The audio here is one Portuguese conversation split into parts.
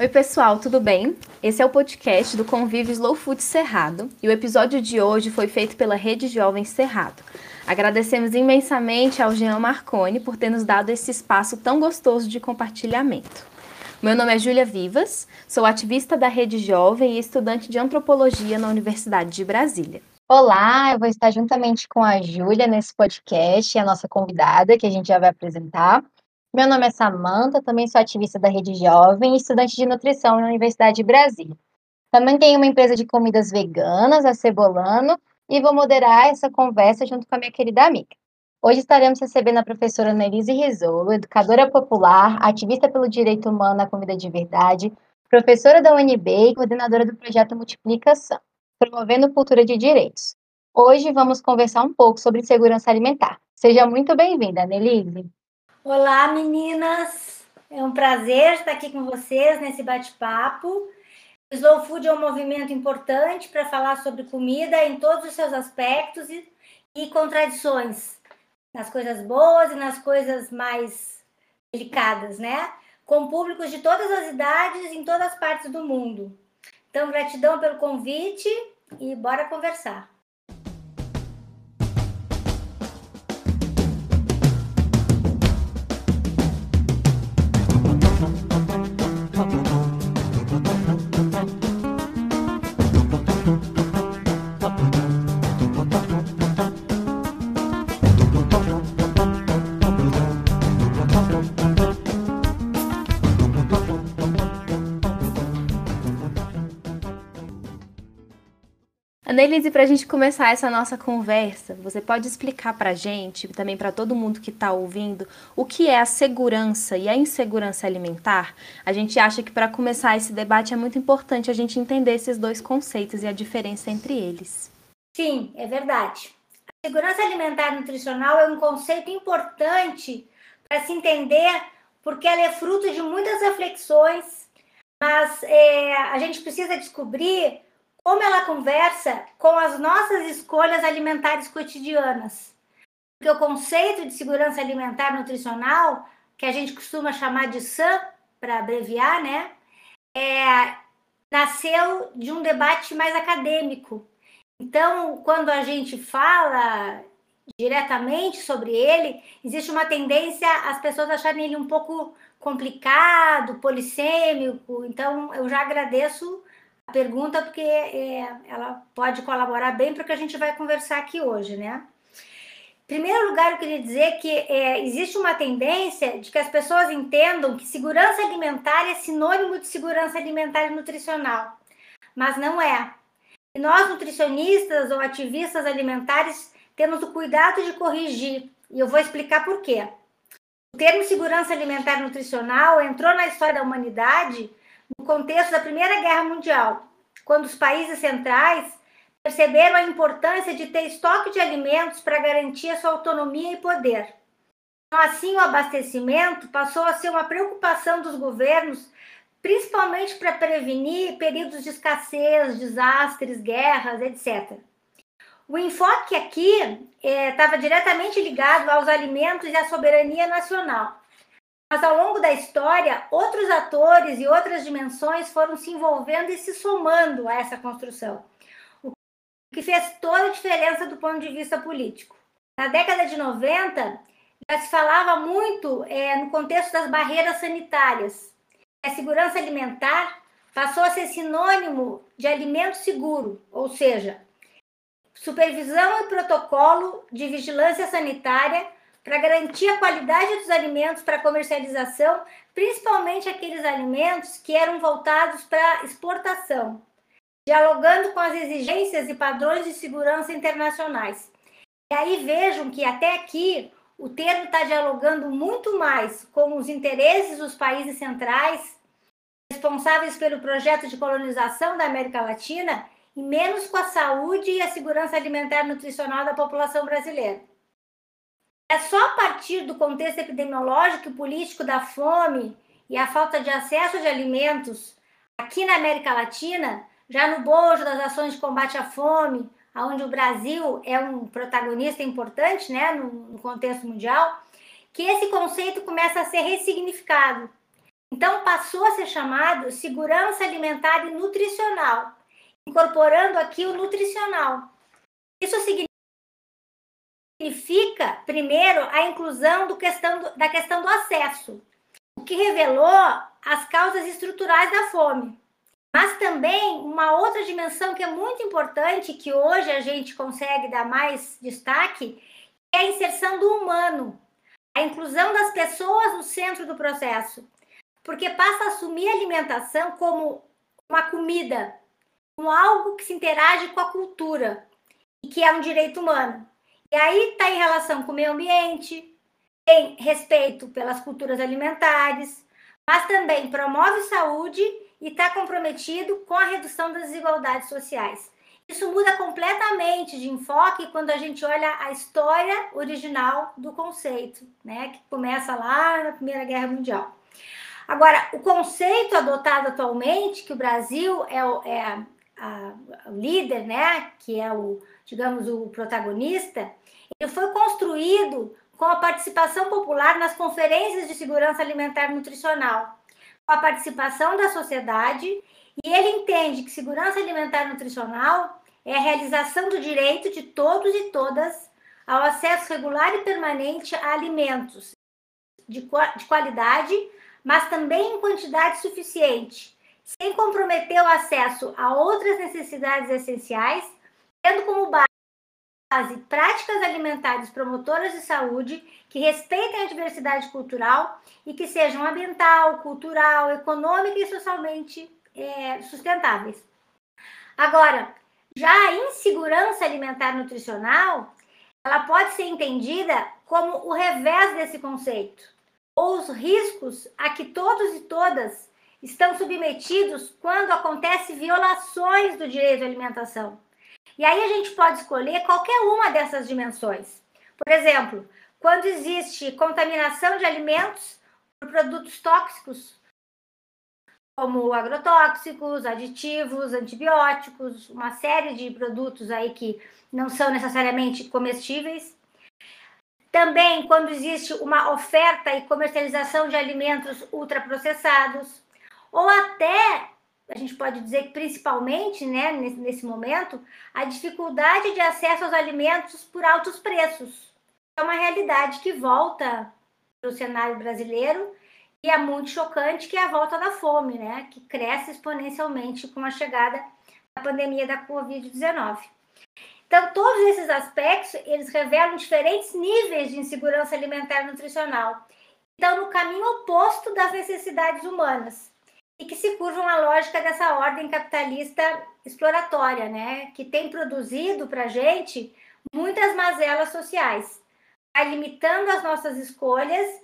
Oi, pessoal, tudo bem? Esse é o podcast do Convívio Slow Food Cerrado e o episódio de hoje foi feito pela Rede Jovem Cerrado. Agradecemos imensamente ao Jean Marconi por ter nos dado esse espaço tão gostoso de compartilhamento. Meu nome é Júlia Vivas, sou ativista da Rede Jovem e estudante de antropologia na Universidade de Brasília. Olá, eu vou estar juntamente com a Júlia nesse podcast, a nossa convidada, que a gente já vai apresentar. Meu nome é Samanta, também sou ativista da Rede Jovem e estudante de nutrição na Universidade de Brasília. Também tenho uma empresa de comidas veganas, a Cebolano, e vou moderar essa conversa junto com a minha querida amiga. Hoje estaremos recebendo a professora Nelise Risolo, educadora popular, ativista pelo direito humano na comida de verdade, professora da UNB e coordenadora do projeto Multiplicação, promovendo cultura de direitos. Hoje vamos conversar um pouco sobre segurança alimentar. Seja muito bem-vinda, Nelise. Olá, meninas! É um prazer estar aqui com vocês nesse bate-papo. Slow Food é um movimento importante para falar sobre comida em todos os seus aspectos e, e contradições, nas coisas boas e nas coisas mais delicadas, né? Com públicos de todas as idades em todas as partes do mundo. Então, gratidão pelo convite e bora conversar. Annelise, para a gente começar essa nossa conversa, você pode explicar para a gente, também para todo mundo que está ouvindo, o que é a segurança e a insegurança alimentar? A gente acha que para começar esse debate é muito importante a gente entender esses dois conceitos e a diferença entre eles. Sim, é verdade. A segurança alimentar nutricional é um conceito importante para se entender, porque ela é fruto de muitas reflexões, mas é, a gente precisa descobrir como ela conversa com as nossas escolhas alimentares cotidianas. Porque o conceito de segurança alimentar nutricional, que a gente costuma chamar de SAM, para abreviar, né? É, nasceu de um debate mais acadêmico. Então, quando a gente fala diretamente sobre ele, existe uma tendência as pessoas acharem ele um pouco complicado, polissêmico. Então, eu já agradeço pergunta, porque é, ela pode colaborar bem para o que a gente vai conversar aqui hoje, né? Em primeiro lugar, eu queria dizer que é, existe uma tendência de que as pessoas entendam que segurança alimentar é sinônimo de segurança alimentar e nutricional, mas não é. E nós, nutricionistas ou ativistas alimentares, temos o cuidado de corrigir, e eu vou explicar por quê. O termo segurança alimentar e nutricional entrou na história da humanidade no contexto da Primeira Guerra Mundial, quando os países centrais perceberam a importância de ter estoque de alimentos para garantir a sua autonomia e poder. Então, assim, o abastecimento passou a ser uma preocupação dos governos, principalmente para prevenir períodos de escassez, desastres, guerras, etc. O enfoque aqui estava é, diretamente ligado aos alimentos e à soberania nacional. Mas ao longo da história, outros atores e outras dimensões foram se envolvendo e se somando a essa construção, o que fez toda a diferença do ponto de vista político. Na década de 90, já se falava muito é, no contexto das barreiras sanitárias. A segurança alimentar passou a ser sinônimo de alimento seguro, ou seja, supervisão e protocolo de vigilância sanitária para garantir a qualidade dos alimentos para comercialização, principalmente aqueles alimentos que eram voltados para exportação, dialogando com as exigências e padrões de segurança internacionais. E aí vejam que até aqui o termo está dialogando muito mais com os interesses dos países centrais, responsáveis pelo projeto de colonização da América Latina, e menos com a saúde e a segurança alimentar e nutricional da população brasileira. É só a partir do contexto epidemiológico e político da fome e a falta de acesso de alimentos aqui na América Latina, já no bojo das ações de combate à fome, onde o Brasil é um protagonista importante né, no, contexto mundial, que esse conceito começa a ser ressignificado. Então, passou a ser chamado segurança alimentar e nutricional, incorporando aqui o nutricional. Isso significa, primeiro, a inclusão do questão do, da questão do acesso, o que revelou as causas estruturais da fome. Mas também uma outra dimensão que é muito importante, que hoje a gente consegue dar mais destaque, é a inserção do humano, a inclusão das pessoas no centro do processo porque passa a assumir a alimentação como uma comida, como algo que se interage com a cultura e que é um direito humano. E aí está em relação com o meio ambiente, tem respeito pelas culturas alimentares, mas também promove saúde e está comprometido com a redução das desigualdades sociais. Isso muda completamente de enfoque quando a gente olha a história original do conceito, né, que começa lá na Primeira Guerra Mundial. Agora, o conceito adotado atualmente, que o Brasil é o, é a, a, o líder, né, que é o, digamos, o protagonista, ele foi construído com a participação popular nas conferências de segurança alimentar e nutricional, com a participação da sociedade, e ele entende que segurança alimentar e nutricional é a realização do direito de todos e todas ao acesso regular e permanente a alimentos de, de qualidade mas também em quantidade suficiente, sem comprometer o acesso a outras necessidades essenciais, tendo como base práticas alimentares promotoras de saúde que respeitem a diversidade cultural e que sejam ambiental, cultural, econômica e socialmente é, sustentáveis. Agora, já a insegurança alimentar nutricional, ela pode ser entendida como o revés desse conceito ou os riscos a que todos e todas estão submetidos quando acontecem violações do direito à alimentação. E aí a gente pode escolher qualquer uma dessas dimensões. Por exemplo, quando existe contaminação de alimentos por produtos tóxicos, como agrotóxicos, aditivos, antibióticos, uma série de produtos aí que não são necessariamente comestíveis. Também quando existe uma oferta e comercialização de alimentos ultraprocessados, ou até, a gente pode dizer que principalmente, né, nesse, nesse momento, a dificuldade de acesso aos alimentos por altos preços. É uma realidade que volta para o cenário brasileiro e é muito chocante, que é a volta da fome, né, que cresce exponencialmente com a chegada da pandemia da Covid-19. Então, todos esses aspectos, eles revelam diferentes níveis de insegurança alimentar e nutricional. Então, no caminho oposto das necessidades humanas e que se curvam à lógica dessa ordem capitalista exploratória, né? Que tem produzido para a gente muitas mazelas sociais, vai limitando as nossas escolhas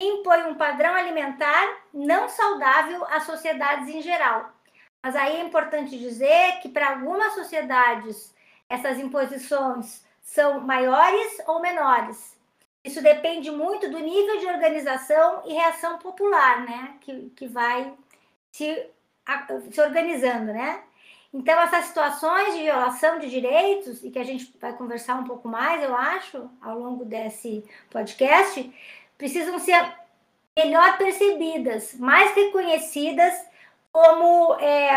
impõe um padrão alimentar não saudável às sociedades em geral. Mas aí é importante dizer que para algumas sociedades essas imposições são maiores ou menores. Isso depende muito do nível de organização e reação popular, né? Que, que vai se, se organizando, né? Então, essas situações de violação de direitos, e que a gente vai conversar um pouco mais, eu acho, ao longo desse podcast, precisam ser melhor percebidas, mais reconhecidas como é,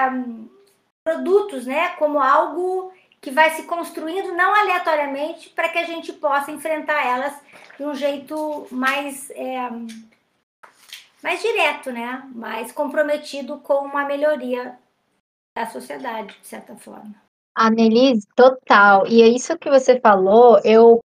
produtos, né? Como algo que vai se construindo não aleatoriamente para que a gente possa enfrentar elas de um jeito mais é, mais direto, né? Mais comprometido com uma melhoria da sociedade, de certa forma. Annelise, total. E é isso que você falou, eu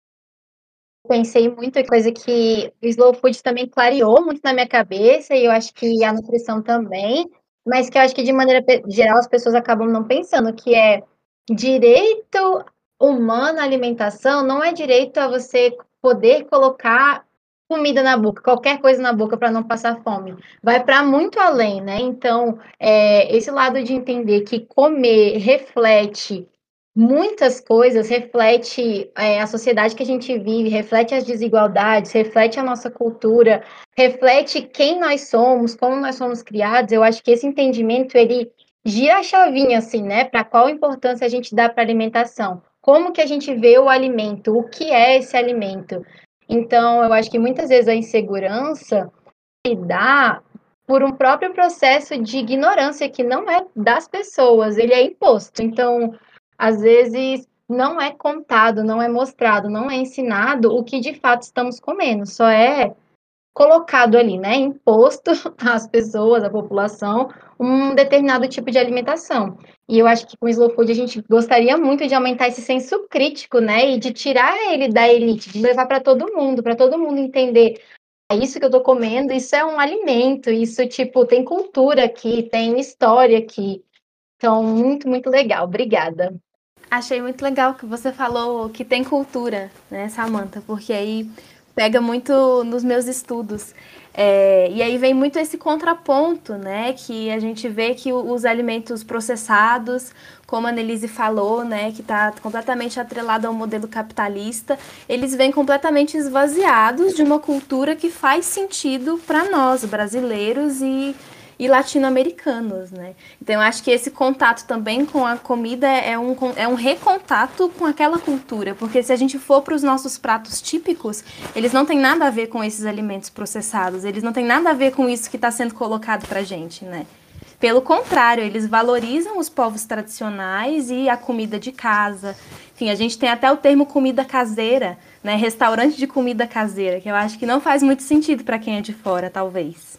pensei muito em coisa que o Slow Food também clareou muito na minha cabeça, e eu acho que a nutrição também, mas que eu acho que de maneira geral as pessoas acabam não pensando, que é direito humano à alimentação não é direito a você poder colocar comida na boca, qualquer coisa na boca para não passar fome. Vai para muito além, né? Então, é, esse lado de entender que comer reflete muitas coisas, reflete é, a sociedade que a gente vive, reflete as desigualdades, reflete a nossa cultura, reflete quem nós somos, como nós somos criados. Eu acho que esse entendimento ele gira a chavinha, assim, né? Para qual importância a gente dá para alimentação? Como que a gente vê o alimento? O que é esse alimento? Então, eu acho que muitas vezes a insegurança se dá por um próprio processo de ignorância que não é das pessoas, ele é imposto. Então, às vezes não é contado, não é mostrado, não é ensinado o que de fato estamos comendo, só é colocado ali, né, imposto às pessoas, à população, um determinado tipo de alimentação. E eu acho que com o Slow Food a gente gostaria muito de aumentar esse senso crítico, né, e de tirar ele da elite, de levar para todo mundo, para todo mundo entender ah, isso que eu estou comendo, isso é um alimento, isso tipo tem cultura aqui, tem história aqui. Então, muito, muito legal. Obrigada. Achei muito legal que você falou que tem cultura, né, Samantha? Porque aí pega muito nos meus estudos. É, e aí vem muito esse contraponto, né? Que a gente vê que os alimentos processados, como a Nelise falou, né? Que está completamente atrelado ao modelo capitalista, eles vêm completamente esvaziados de uma cultura que faz sentido para nós, brasileiros e e latino-americanos, né? Então eu acho que esse contato também com a comida é um, é um recontato com aquela cultura, porque se a gente for para os nossos pratos típicos, eles não têm nada a ver com esses alimentos processados, eles não têm nada a ver com isso que está sendo colocado para gente, né? Pelo contrário, eles valorizam os povos tradicionais e a comida de casa. Enfim, a gente tem até o termo comida caseira, né? Restaurante de comida caseira, que eu acho que não faz muito sentido para quem é de fora, talvez.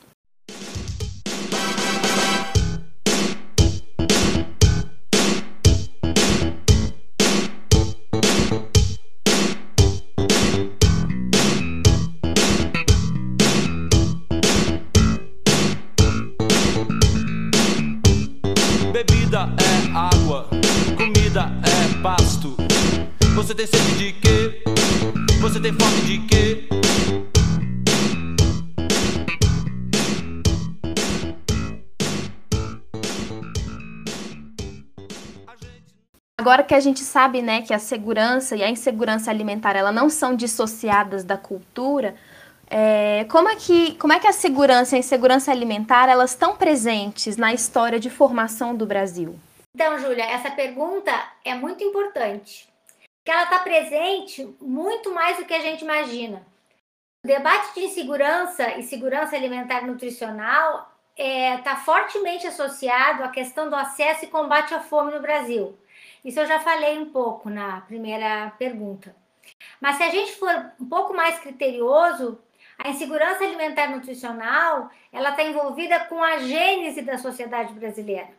Você tem sede de quê? Você tem fome de quê? Agora que a gente sabe, né, que a segurança e a insegurança alimentar, ela não são dissociadas da cultura, é, como, é que, como é que a segurança e a insegurança alimentar, elas estão presentes na história de formação do Brasil? Então, Júlia, essa pergunta é muito importante que ela está presente muito mais do que a gente imagina. O debate de insegurança e segurança alimentar e nutricional está é, tá fortemente associado à questão do acesso e combate à fome no Brasil. Isso eu já falei um pouco na primeira pergunta. Mas se a gente for um pouco mais criterioso, a insegurança alimentar e nutricional ela está envolvida com a gênese da sociedade brasileira.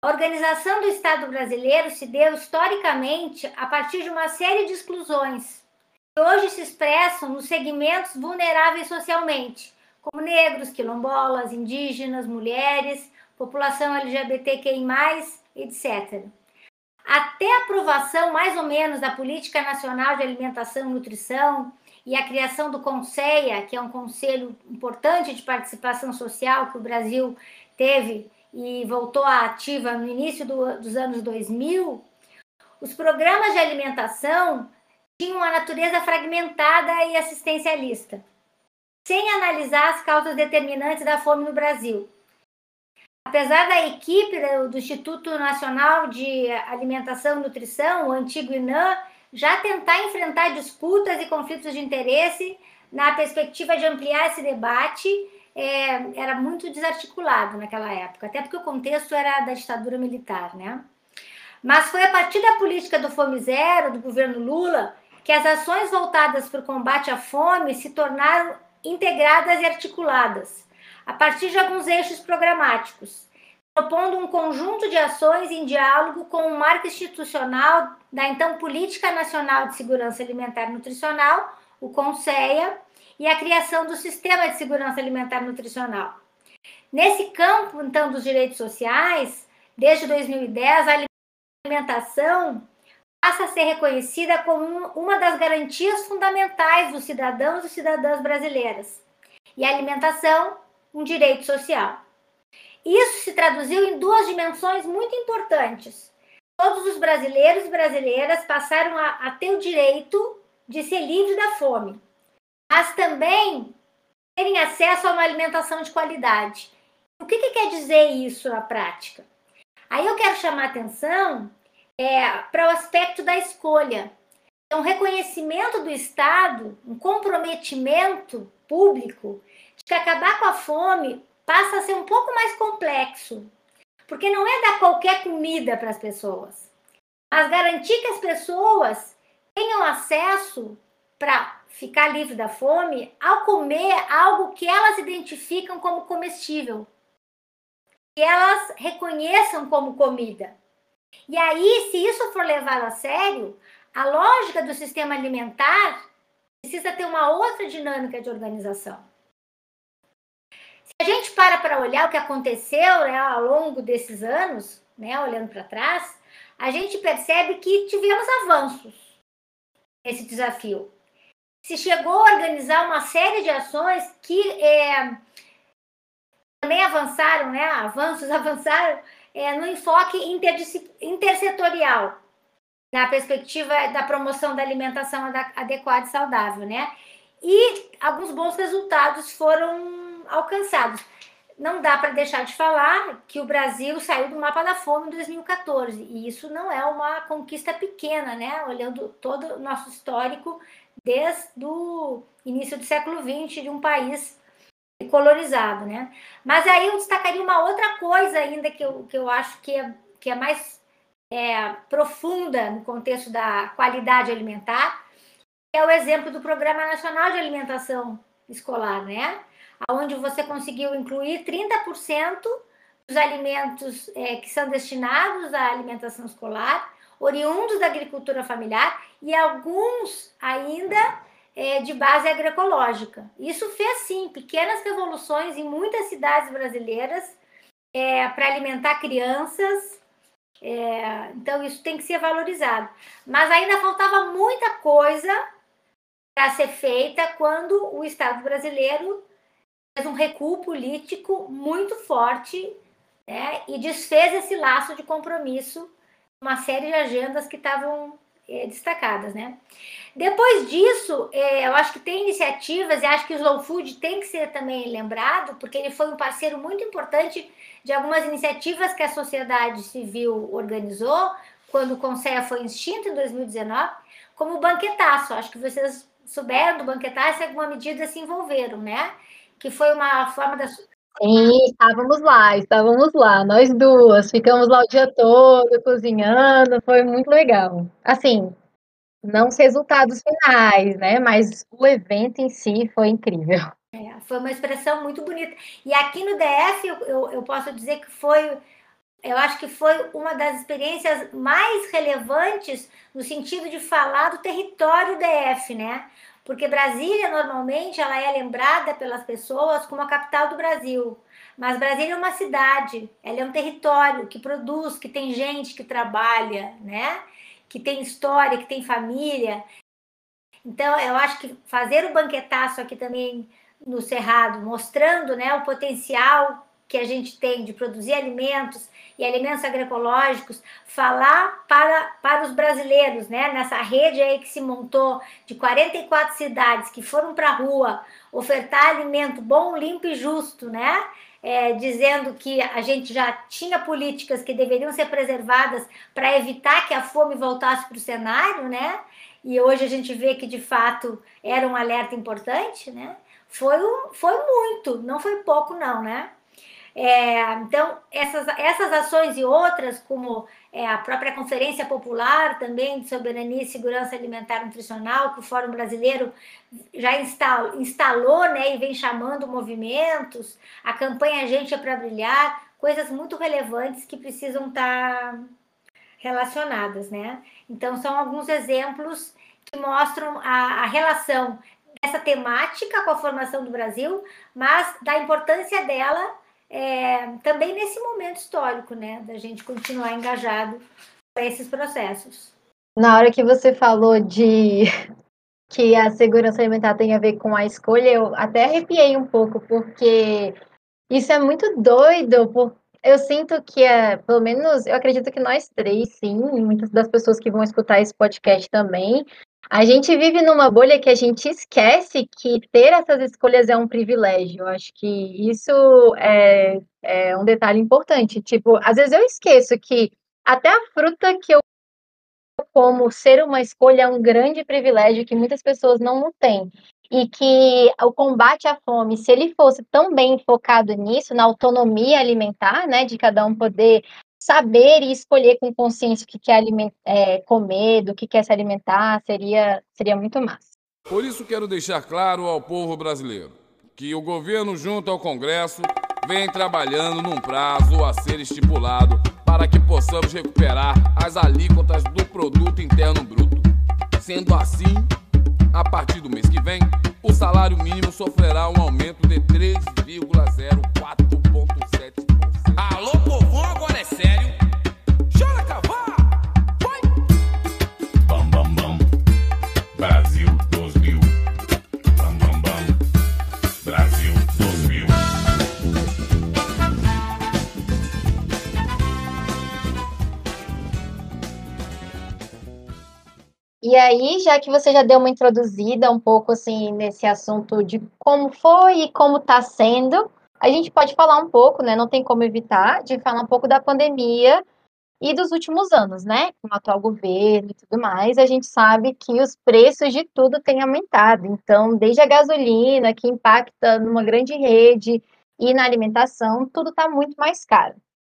A organização do Estado brasileiro se deu historicamente a partir de uma série de exclusões, que hoje se expressam nos segmentos vulneráveis socialmente, como negros, quilombolas, indígenas, mulheres, população LGBTQI, etc. Até a aprovação, mais ou menos, da Política Nacional de Alimentação e Nutrição e a criação do CONSEIA, que é um conselho importante de participação social que o Brasil teve e voltou à ativa no início do, dos anos 2000, os programas de alimentação tinham uma natureza fragmentada e assistencialista, sem analisar as causas determinantes da fome no Brasil. Apesar da equipe do Instituto Nacional de Alimentação e Nutrição, o antigo INAM, já tentar enfrentar disputas e conflitos de interesse na perspectiva de ampliar esse debate é, era muito desarticulado naquela época, até porque o contexto era da ditadura militar, né? Mas foi a partir da política do Fome Zero, do governo Lula, que as ações voltadas para o combate à fome se tornaram integradas e articuladas, a partir de alguns eixos programáticos, propondo um conjunto de ações em diálogo com o marco institucional da então Política Nacional de Segurança Alimentar e Nutricional, o CONSEA, e a criação do Sistema de Segurança Alimentar Nutricional. Nesse campo, então, dos direitos sociais, desde 2010, a alimentação passa a ser reconhecida como uma das garantias fundamentais dos cidadãos e cidadãs brasileiras. E a alimentação, um direito social. Isso se traduziu em duas dimensões muito importantes. Todos os brasileiros e brasileiras passaram a, a ter o direito de ser livres da fome mas também terem acesso a uma alimentação de qualidade. O que, que quer dizer isso na prática? Aí eu quero chamar atenção é, para o aspecto da escolha. Um reconhecimento do Estado, um comprometimento público de que acabar com a fome passa a ser um pouco mais complexo, porque não é dar qualquer comida para as pessoas, mas garantir que as pessoas tenham acesso para ficar livre da fome ao comer algo que elas identificam como comestível, que elas reconheçam como comida. E aí, se isso for levado a sério, a lógica do sistema alimentar precisa ter uma outra dinâmica de organização. Se a gente para para olhar o que aconteceu né, ao longo desses anos, né, olhando para trás, a gente percebe que tivemos avanços nesse desafio. Se chegou a organizar uma série de ações que é, também avançaram, né, avanços avançaram é, no enfoque intersetorial, na perspectiva da promoção da alimentação adequada e saudável, né? E alguns bons resultados foram alcançados. Não dá para deixar de falar que o Brasil saiu do mapa da fome em 2014, e isso não é uma conquista pequena, né? Olhando todo o nosso histórico desde o início do século XX de um país colonizado, né? Mas aí eu destacaria uma outra coisa ainda que eu, que eu acho que é, que é mais é, profunda no contexto da qualidade alimentar, é o exemplo do Programa Nacional de Alimentação Escolar, né? Onde você conseguiu incluir 30% dos alimentos é, que são destinados à alimentação escolar, oriundos da agricultura familiar e alguns ainda é, de base agroecológica. Isso fez, sim, pequenas revoluções em muitas cidades brasileiras é, para alimentar crianças. É, então, isso tem que ser valorizado. Mas ainda faltava muita coisa para ser feita quando o Estado brasileiro fez um recuo político muito forte né, e desfez esse laço de compromisso, uma série de agendas que estavam é, destacadas, né? Depois disso, é, eu acho que tem iniciativas e acho que o Slow Food tem que ser também lembrado, porque ele foi um parceiro muito importante de algumas iniciativas que a sociedade civil organizou quando o Conselho foi extinto em 2019, como o banquetaço. Acho que vocês souberam do banquetaço e alguma medida se envolveram, né? Que foi uma forma da Sim, estávamos lá, estávamos lá, nós duas, ficamos lá o dia todo cozinhando, foi muito legal. Assim, não os resultados finais, né? Mas o evento em si foi incrível. É, foi uma expressão muito bonita. E aqui no DF, eu, eu, eu posso dizer que foi, eu acho que foi uma das experiências mais relevantes no sentido de falar do território DF, né? Porque Brasília, normalmente, ela é lembrada pelas pessoas como a capital do Brasil. Mas Brasília é uma cidade, ela é um território que produz, que tem gente que trabalha, né? Que tem história, que tem família. Então, eu acho que fazer o banquetaço aqui também no Cerrado, mostrando né, o potencial que a gente tem de produzir alimentos e alimentos agroecológicos, falar para, para os brasileiros, né, nessa rede aí que se montou de 44 cidades que foram para a rua ofertar alimento bom, limpo e justo, né? É, dizendo que a gente já tinha políticas que deveriam ser preservadas para evitar que a fome voltasse para o cenário, né? E hoje a gente vê que de fato era um alerta importante, né? Foi, foi muito, não foi pouco, não, né? É, então, essas, essas ações e outras, como é, a própria Conferência Popular também de Soberania e Segurança Alimentar e Nutricional, que o Fórum Brasileiro já instalou, instalou né, e vem chamando movimentos, a campanha Gente é para Brilhar, coisas muito relevantes que precisam estar relacionadas. Né? Então, são alguns exemplos que mostram a, a relação dessa temática com a formação do Brasil, mas da importância dela é, também nesse momento histórico, né, da gente continuar engajado para esses processos. Na hora que você falou de que a segurança alimentar tem a ver com a escolha, eu até arrepiei um pouco, porque isso é muito doido, porque eu sinto que é, pelo menos, eu acredito que nós três, sim, muitas das pessoas que vão escutar esse podcast também, a gente vive numa bolha que a gente esquece que ter essas escolhas é um privilégio. Eu acho que isso é, é um detalhe importante. Tipo, às vezes eu esqueço que até a fruta que eu como ser uma escolha é um grande privilégio que muitas pessoas não têm. e que o combate à fome, se ele fosse tão bem focado nisso, na autonomia alimentar, né, de cada um poder saber e escolher com consciência o que quer é, comer, do que quer se alimentar, seria, seria muito massa. Por isso quero deixar claro ao povo brasileiro que o governo junto ao Congresso vem trabalhando num prazo a ser estipulado para que possamos recuperar as alíquotas do produto interno bruto. Sendo assim, a partir do mês que vem, o salário mínimo sofrerá um aumento de 3,04,7%. Alô, povão, é sério. Chora, cavar! Vai! Bam, bam, bam. Brasil 2000. Bam, bam, bam. Brasil 2000. E aí, já que você já deu uma introduzida um pouco assim nesse assunto de como foi e como está sendo, a gente pode falar um pouco, né? Não tem como evitar de falar um pouco da pandemia e dos últimos anos, né? Com o atual governo e tudo mais, a gente sabe que os preços de tudo têm aumentado. Então, desde a gasolina, que impacta numa grande rede, e na alimentação, tudo está muito mais caro.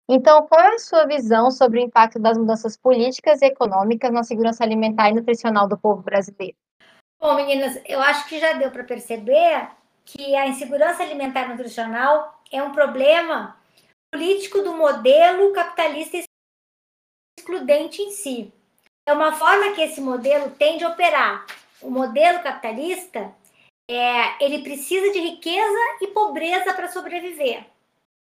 Então, qual é a sua visão sobre o impacto das mudanças políticas e econômicas na segurança alimentar e nutricional do povo brasileiro? Bom, meninas, eu acho que já deu para perceber que a insegurança alimentar nutricional é um problema político do modelo capitalista excludente em si. É uma forma que esse modelo tende a operar. O modelo capitalista, é, ele precisa de riqueza e pobreza para sobreviver.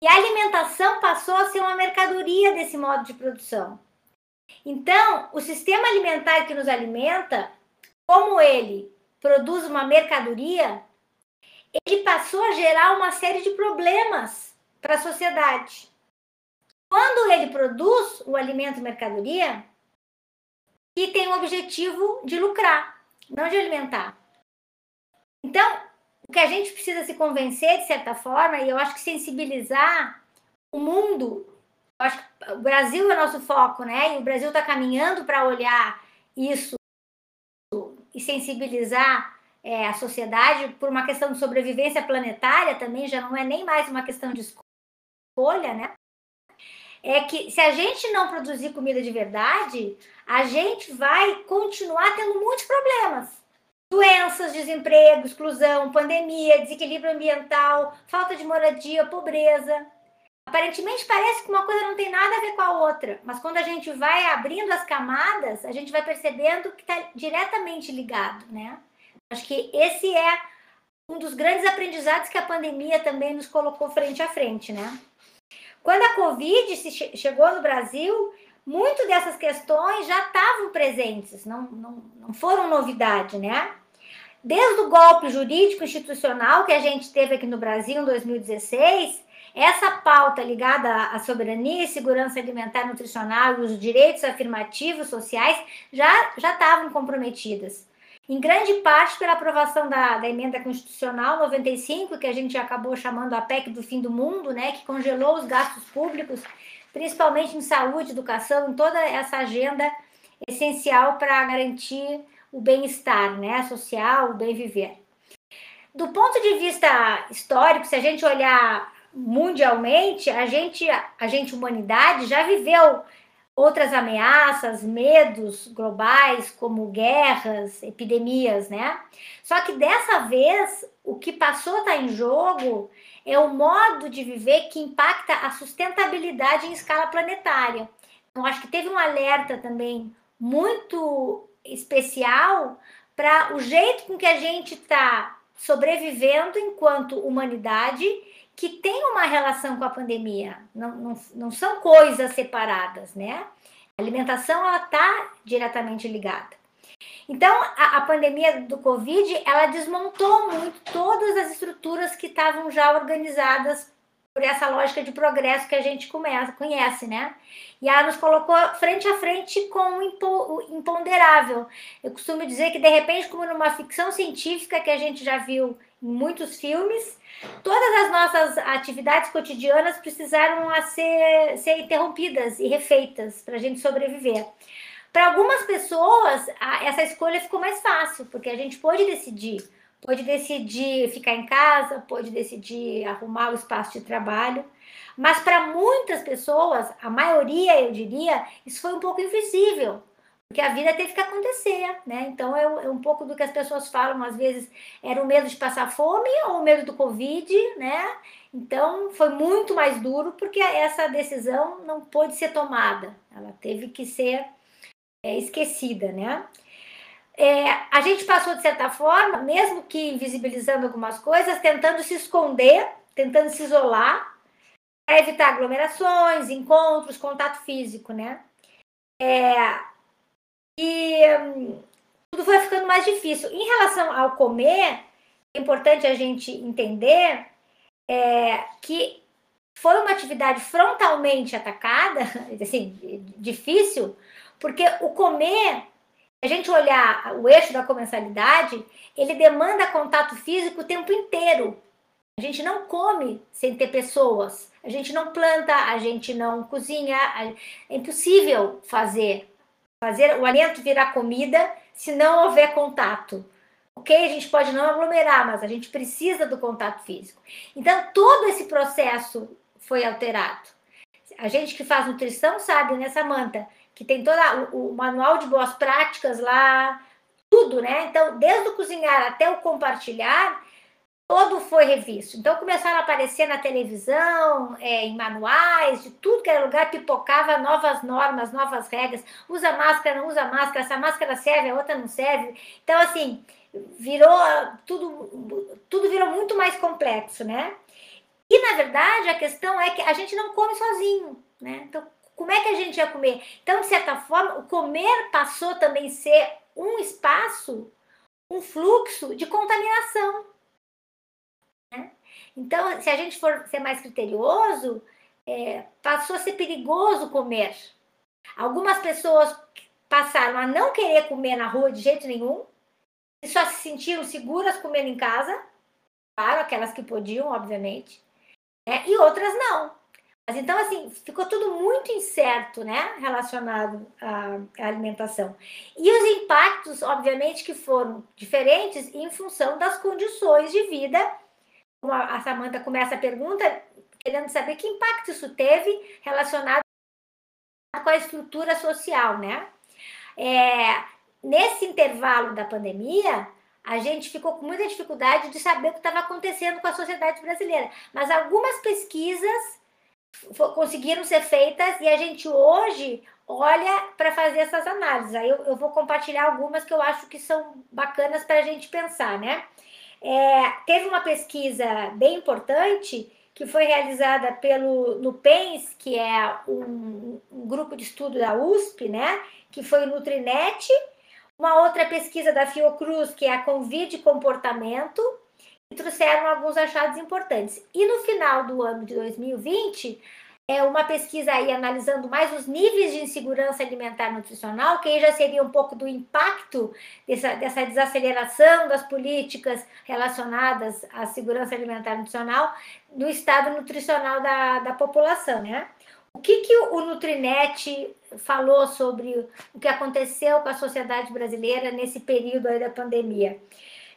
E a alimentação passou a ser uma mercadoria desse modo de produção. Então, o sistema alimentar que nos alimenta, como ele produz uma mercadoria, ele passou a gerar uma série de problemas para a sociedade. Quando ele produz o alimento mercadoria, que tem o objetivo de lucrar, não de alimentar. Então, o que a gente precisa se convencer, de certa forma, e eu acho que sensibilizar o mundo, eu acho que o Brasil é nosso foco, né? E o Brasil está caminhando para olhar isso e sensibilizar é, a sociedade por uma questão de sobrevivência planetária também, já não é nem mais uma questão de escolha, né? É que se a gente não produzir comida de verdade, a gente vai continuar tendo muitos problemas. Doenças, desemprego, exclusão, pandemia, desequilíbrio ambiental, falta de moradia, pobreza. Aparentemente parece que uma coisa não tem nada a ver com a outra, mas quando a gente vai abrindo as camadas, a gente vai percebendo que está diretamente ligado, né? Acho que esse é um dos grandes aprendizados que a pandemia também nos colocou frente a frente, né? Quando a Covid chegou no Brasil, muito dessas questões já estavam presentes, não, não, não foram novidade, né? Desde o golpe jurídico institucional que a gente teve aqui no Brasil em 2016, essa pauta ligada à soberania e segurança alimentar e nutricional e os direitos afirmativos sociais já, já estavam comprometidas em grande parte pela aprovação da, da, emenda constitucional 95, que a gente acabou chamando a PEC do fim do mundo, né, que congelou os gastos públicos, principalmente em saúde, educação, em toda essa agenda essencial para garantir o bem-estar né, social, o bem viver. Do ponto de vista histórico, se a gente olhar mundialmente, a gente, a gente humanidade já viveu outras ameaças, medos globais, como guerras, epidemias, né? Só que dessa vez, o que passou a estar em jogo é o modo de viver que impacta a sustentabilidade em escala planetária. Então, acho que teve um alerta também muito especial para o jeito com que a gente está sobrevivendo enquanto humanidade que tem uma relação com a pandemia, não, não, não são coisas separadas, né? A alimentação ela está diretamente ligada. Então, a, a, pandemia do Covid, ela desmontou muito todas as estruturas que estavam já organizadas por essa lógica de progresso que a gente começa, conhece, né? E ela nos colocou frente a frente com o imponderável. Eu costumo dizer que, de repente, como numa ficção científica que a gente já viu muitos filmes, todas as nossas atividades cotidianas precisaram a ser, ser interrompidas e refeitas para a gente sobreviver. Para algumas pessoas, a, essa escolha ficou mais fácil, porque a gente pôde decidir pôde decidir ficar em casa, pôde decidir arrumar o espaço de trabalho. Mas para muitas pessoas, a maioria, eu diria, isso foi um pouco invisível, porque a vida teve que acontecer, né? Então é, é um pouco do que as pessoas falam, às vezes era o medo de passar fome ou o medo do Covid, né? Então foi muito mais duro porque essa decisão não pôde ser tomada, ela teve que ser é, esquecida, né? É, a gente passou de certa forma, mesmo que invisibilizando algumas coisas, tentando se esconder, tentando se isolar, para evitar aglomerações, encontros, contato físico, né? É, e hum, tudo foi ficando mais difícil. Em relação ao comer, é importante a gente entender é, que foi uma atividade frontalmente atacada, assim, difícil, porque o comer, a gente olhar o eixo da comensalidade, ele demanda contato físico o tempo inteiro. A gente não come sem ter pessoas, a gente não planta, a gente não cozinha, é impossível fazer fazer o alimento virar comida se não houver contato. Ok? A gente pode não aglomerar, mas a gente precisa do contato físico. Então, todo esse processo foi alterado. A gente que faz nutrição sabe, né, Samanta, que tem todo o, o manual de boas práticas lá, tudo, né? Então, desde o cozinhar até o compartilhar, todo foi revisto. Então começaram a aparecer na televisão, é, em manuais, de tudo que era lugar, pipocava novas normas, novas regras. Usa máscara, não usa máscara, essa máscara serve, a outra não serve. Então, assim, virou tudo, tudo virou muito mais complexo, né? E na verdade a questão é que a gente não come sozinho, né? Então, como é que a gente ia comer? Então, de certa forma, o comer passou também a ser um espaço, um fluxo de contaminação. Então, se a gente for ser mais criterioso, é, passou a ser perigoso comer. Algumas pessoas passaram a não querer comer na rua de jeito nenhum, e só se sentiram seguras comendo em casa, claro, aquelas que podiam, obviamente, né? e outras não. Mas então, assim, ficou tudo muito incerto, né, relacionado à, à alimentação. E os impactos, obviamente, que foram diferentes em função das condições de vida a Samanta começa a pergunta querendo saber que impacto isso teve relacionado com a estrutura social, né? É, nesse intervalo da pandemia, a gente ficou com muita dificuldade de saber o que estava acontecendo com a sociedade brasileira. Mas algumas pesquisas conseguiram ser feitas e a gente hoje olha para fazer essas análises. Aí eu, eu, vou compartilhar algumas que eu acho que são bacanas para a gente pensar, né? É, teve uma pesquisa bem importante que foi realizada pelo Nupens, que é um, um, grupo de estudo da USP, né? Que foi o Nutrinet. Uma outra pesquisa da Fiocruz, que é a Convide Comportamento, e trouxeram alguns achados importantes. E no final do ano de 2020, é uma pesquisa aí analisando mais os níveis de insegurança alimentar nutricional, que aí já seria um pouco do impacto dessa, dessa desaceleração das políticas relacionadas à segurança alimentar nutricional no estado nutricional da, da população, né? O que, que o Nutrinet falou sobre o que aconteceu com a sociedade brasileira nesse período aí da pandemia?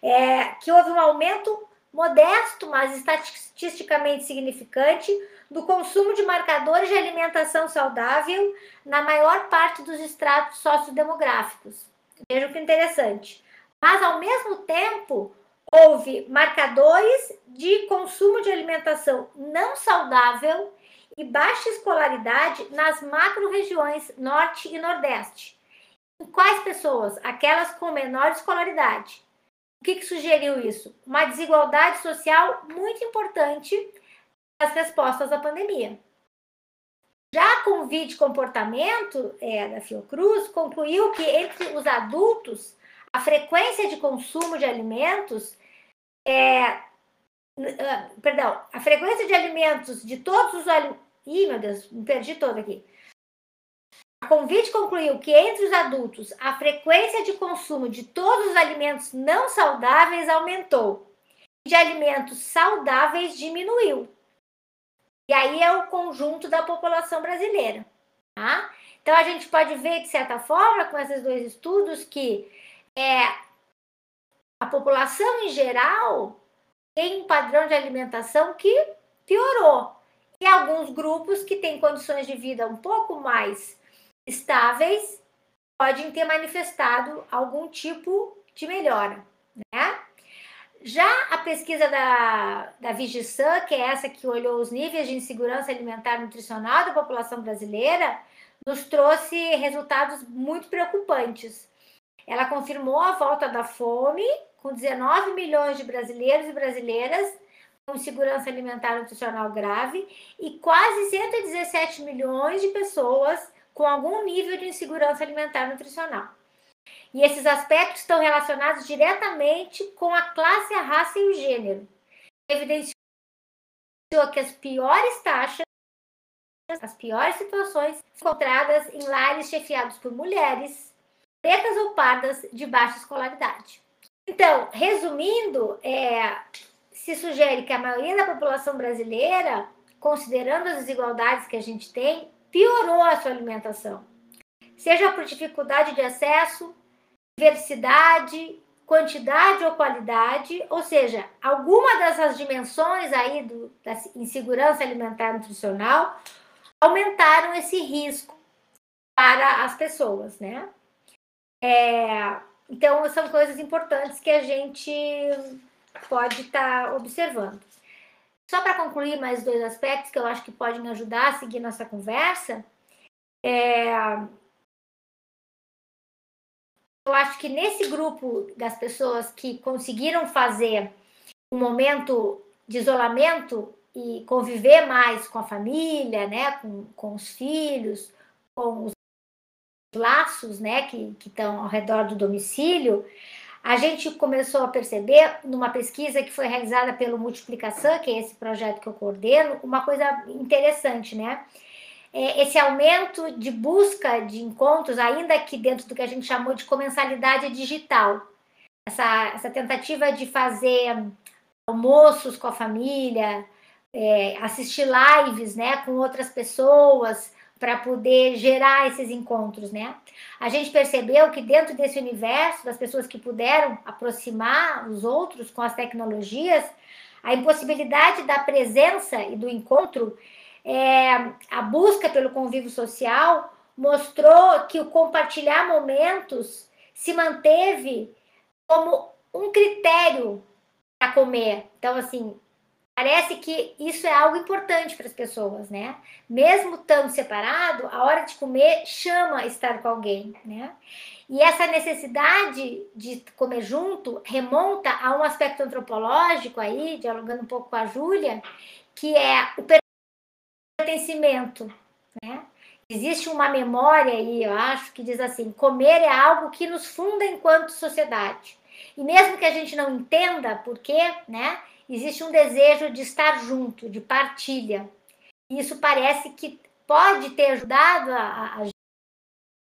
É, que houve um aumento modesto, mas estatisticamente significante, do consumo de marcadores de alimentação saudável na maior parte dos estratos sociodemográficos. Vejam que interessante. Mas, ao mesmo tempo, houve marcadores de consumo de alimentação não saudável e baixa escolaridade nas macro-regiões Norte e Nordeste. Em quais pessoas? Aquelas com menor escolaridade. O que, que sugeriu isso? Uma desigualdade social muito importante as respostas da pandemia. Já a Convite Comportamento é, da Fiocruz concluiu que entre os adultos a frequência de consumo de alimentos é, ah, perdão, a frequência de alimentos de todos os alimentos. Ih, meu Deus, me perdi todo aqui. A Convite concluiu que entre os adultos a frequência de consumo de todos os alimentos não saudáveis aumentou e de alimentos saudáveis diminuiu. E aí é o conjunto da população brasileira. Tá? Então a gente pode ver, de certa forma, com esses dois estudos, que é, a população em geral tem um padrão de alimentação que piorou. E alguns grupos que têm condições de vida um pouco mais estáveis podem ter manifestado algum tipo de melhora, né? Já a pesquisa da, da Vigisan, que é essa que olhou os níveis de insegurança alimentar e nutricional da população brasileira, nos trouxe resultados muito preocupantes. Ela confirmou a volta da fome, com 19 milhões de brasileiros e brasileiras com insegurança alimentar e nutricional grave e quase 117 milhões de pessoas com algum nível de insegurança alimentar e nutricional. E esses aspectos estão relacionados diretamente com a classe, a raça e o gênero. Evidenciou que as piores taxas, as piores situações encontradas em lares chefiados por mulheres, pretas ou pardas de baixa escolaridade. Então, resumindo, é, se sugere que a maioria da população brasileira, considerando as desigualdades que a gente tem, piorou a sua alimentação. Seja por dificuldade de acesso, diversidade, quantidade ou qualidade, ou seja, alguma dessas dimensões aí do, da insegurança alimentar nutricional aumentaram esse risco para as pessoas, né? É, então, são coisas importantes que a gente pode estar tá observando. Só para concluir mais dois aspectos que eu acho que podem ajudar a seguir nossa conversa, é, eu acho que nesse grupo das pessoas que conseguiram fazer um momento de isolamento e conviver mais com a família, né, com, com os filhos, com os laços, né, que estão ao redor do domicílio, a gente começou a perceber, numa pesquisa que foi realizada pelo Multiplicação, que é esse projeto que eu coordeno, uma coisa interessante, né? É esse aumento de busca de encontros, ainda que dentro do que a gente chamou de comensalidade digital. Essa, essa tentativa de fazer almoços com a família, é, assistir lives né, com outras pessoas, para poder gerar esses encontros, né? A gente percebeu que dentro desse universo das pessoas que puderam aproximar os outros com as tecnologias, a impossibilidade da presença e do encontro, é, a busca pelo convívio social mostrou que o compartilhar momentos se manteve como um critério para comer. Então, assim, Parece que isso é algo importante para as pessoas, né? Mesmo estando separado, a hora de comer chama estar com alguém, né? E essa necessidade de comer junto remonta a um aspecto antropológico aí, dialogando um pouco com a Júlia, que é o pertencimento, né? Existe uma memória aí, eu acho, que diz assim: comer é algo que nos funda enquanto sociedade. E mesmo que a gente não entenda por quê, né? existe um desejo de estar junto, de partilha. Isso parece que pode ter ajudado a, a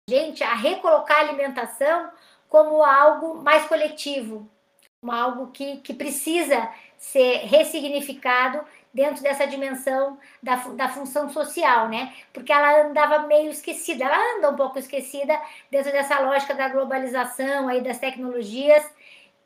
gente a recolocar a alimentação como algo mais coletivo, como algo que, que precisa ser ressignificado dentro dessa dimensão da, da função social, né? Porque ela andava meio esquecida, ela anda um pouco esquecida dentro dessa lógica da globalização aí das tecnologias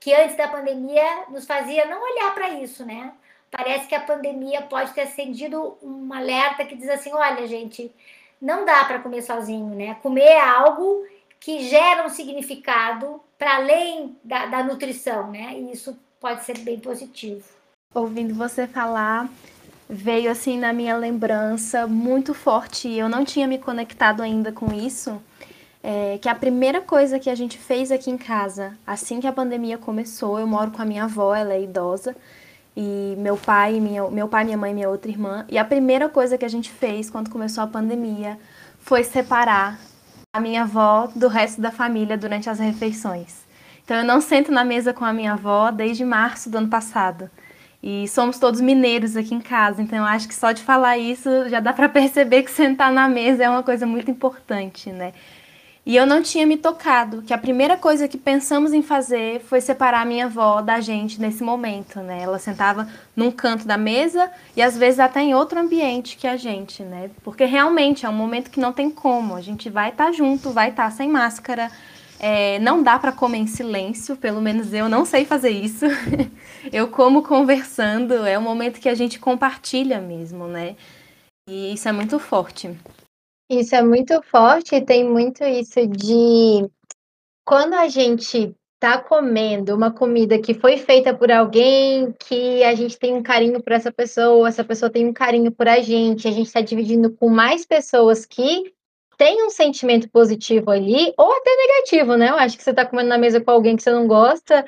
que antes da pandemia nos fazia não olhar para isso, né? Parece que a pandemia pode ter acendido um alerta que diz assim: olha, gente, não dá para comer sozinho, né? Comer é algo que gera um significado para além da, da nutrição, né? E isso pode ser bem positivo. Ouvindo você falar, veio assim na minha lembrança muito forte. Eu não tinha me conectado ainda com isso é, que a primeira coisa que a gente fez aqui em casa, assim que a pandemia começou, eu moro com a minha avó, ela é idosa, e meu pai, minha, meu pai, minha mãe e minha outra irmã, e a primeira coisa que a gente fez quando começou a pandemia foi separar a minha avó do resto da família durante as refeições. Então eu não sento na mesa com a minha avó desde março do ano passado. E somos todos mineiros aqui em casa, então eu acho que só de falar isso já dá para perceber que sentar na mesa é uma coisa muito importante, né? E eu não tinha me tocado, que a primeira coisa que pensamos em fazer foi separar a minha avó da gente nesse momento, né? Ela sentava num canto da mesa e às vezes até em outro ambiente que a gente, né? Porque realmente é um momento que não tem como, a gente vai estar tá junto, vai estar tá sem máscara É, não dá para comer em silêncio, pelo menos eu não sei fazer isso. eu como conversando, é um momento que a gente compartilha mesmo, né? E isso é muito forte. Isso é muito forte tem muito isso de quando a gente tá comendo uma comida que foi feita por alguém que a gente tem um carinho por essa pessoa, essa pessoa tem um carinho por a gente, a gente está dividindo com mais pessoas que têm um sentimento positivo ali, ou até negativo, né? Eu acho que você está comendo na mesa com alguém que você não gosta,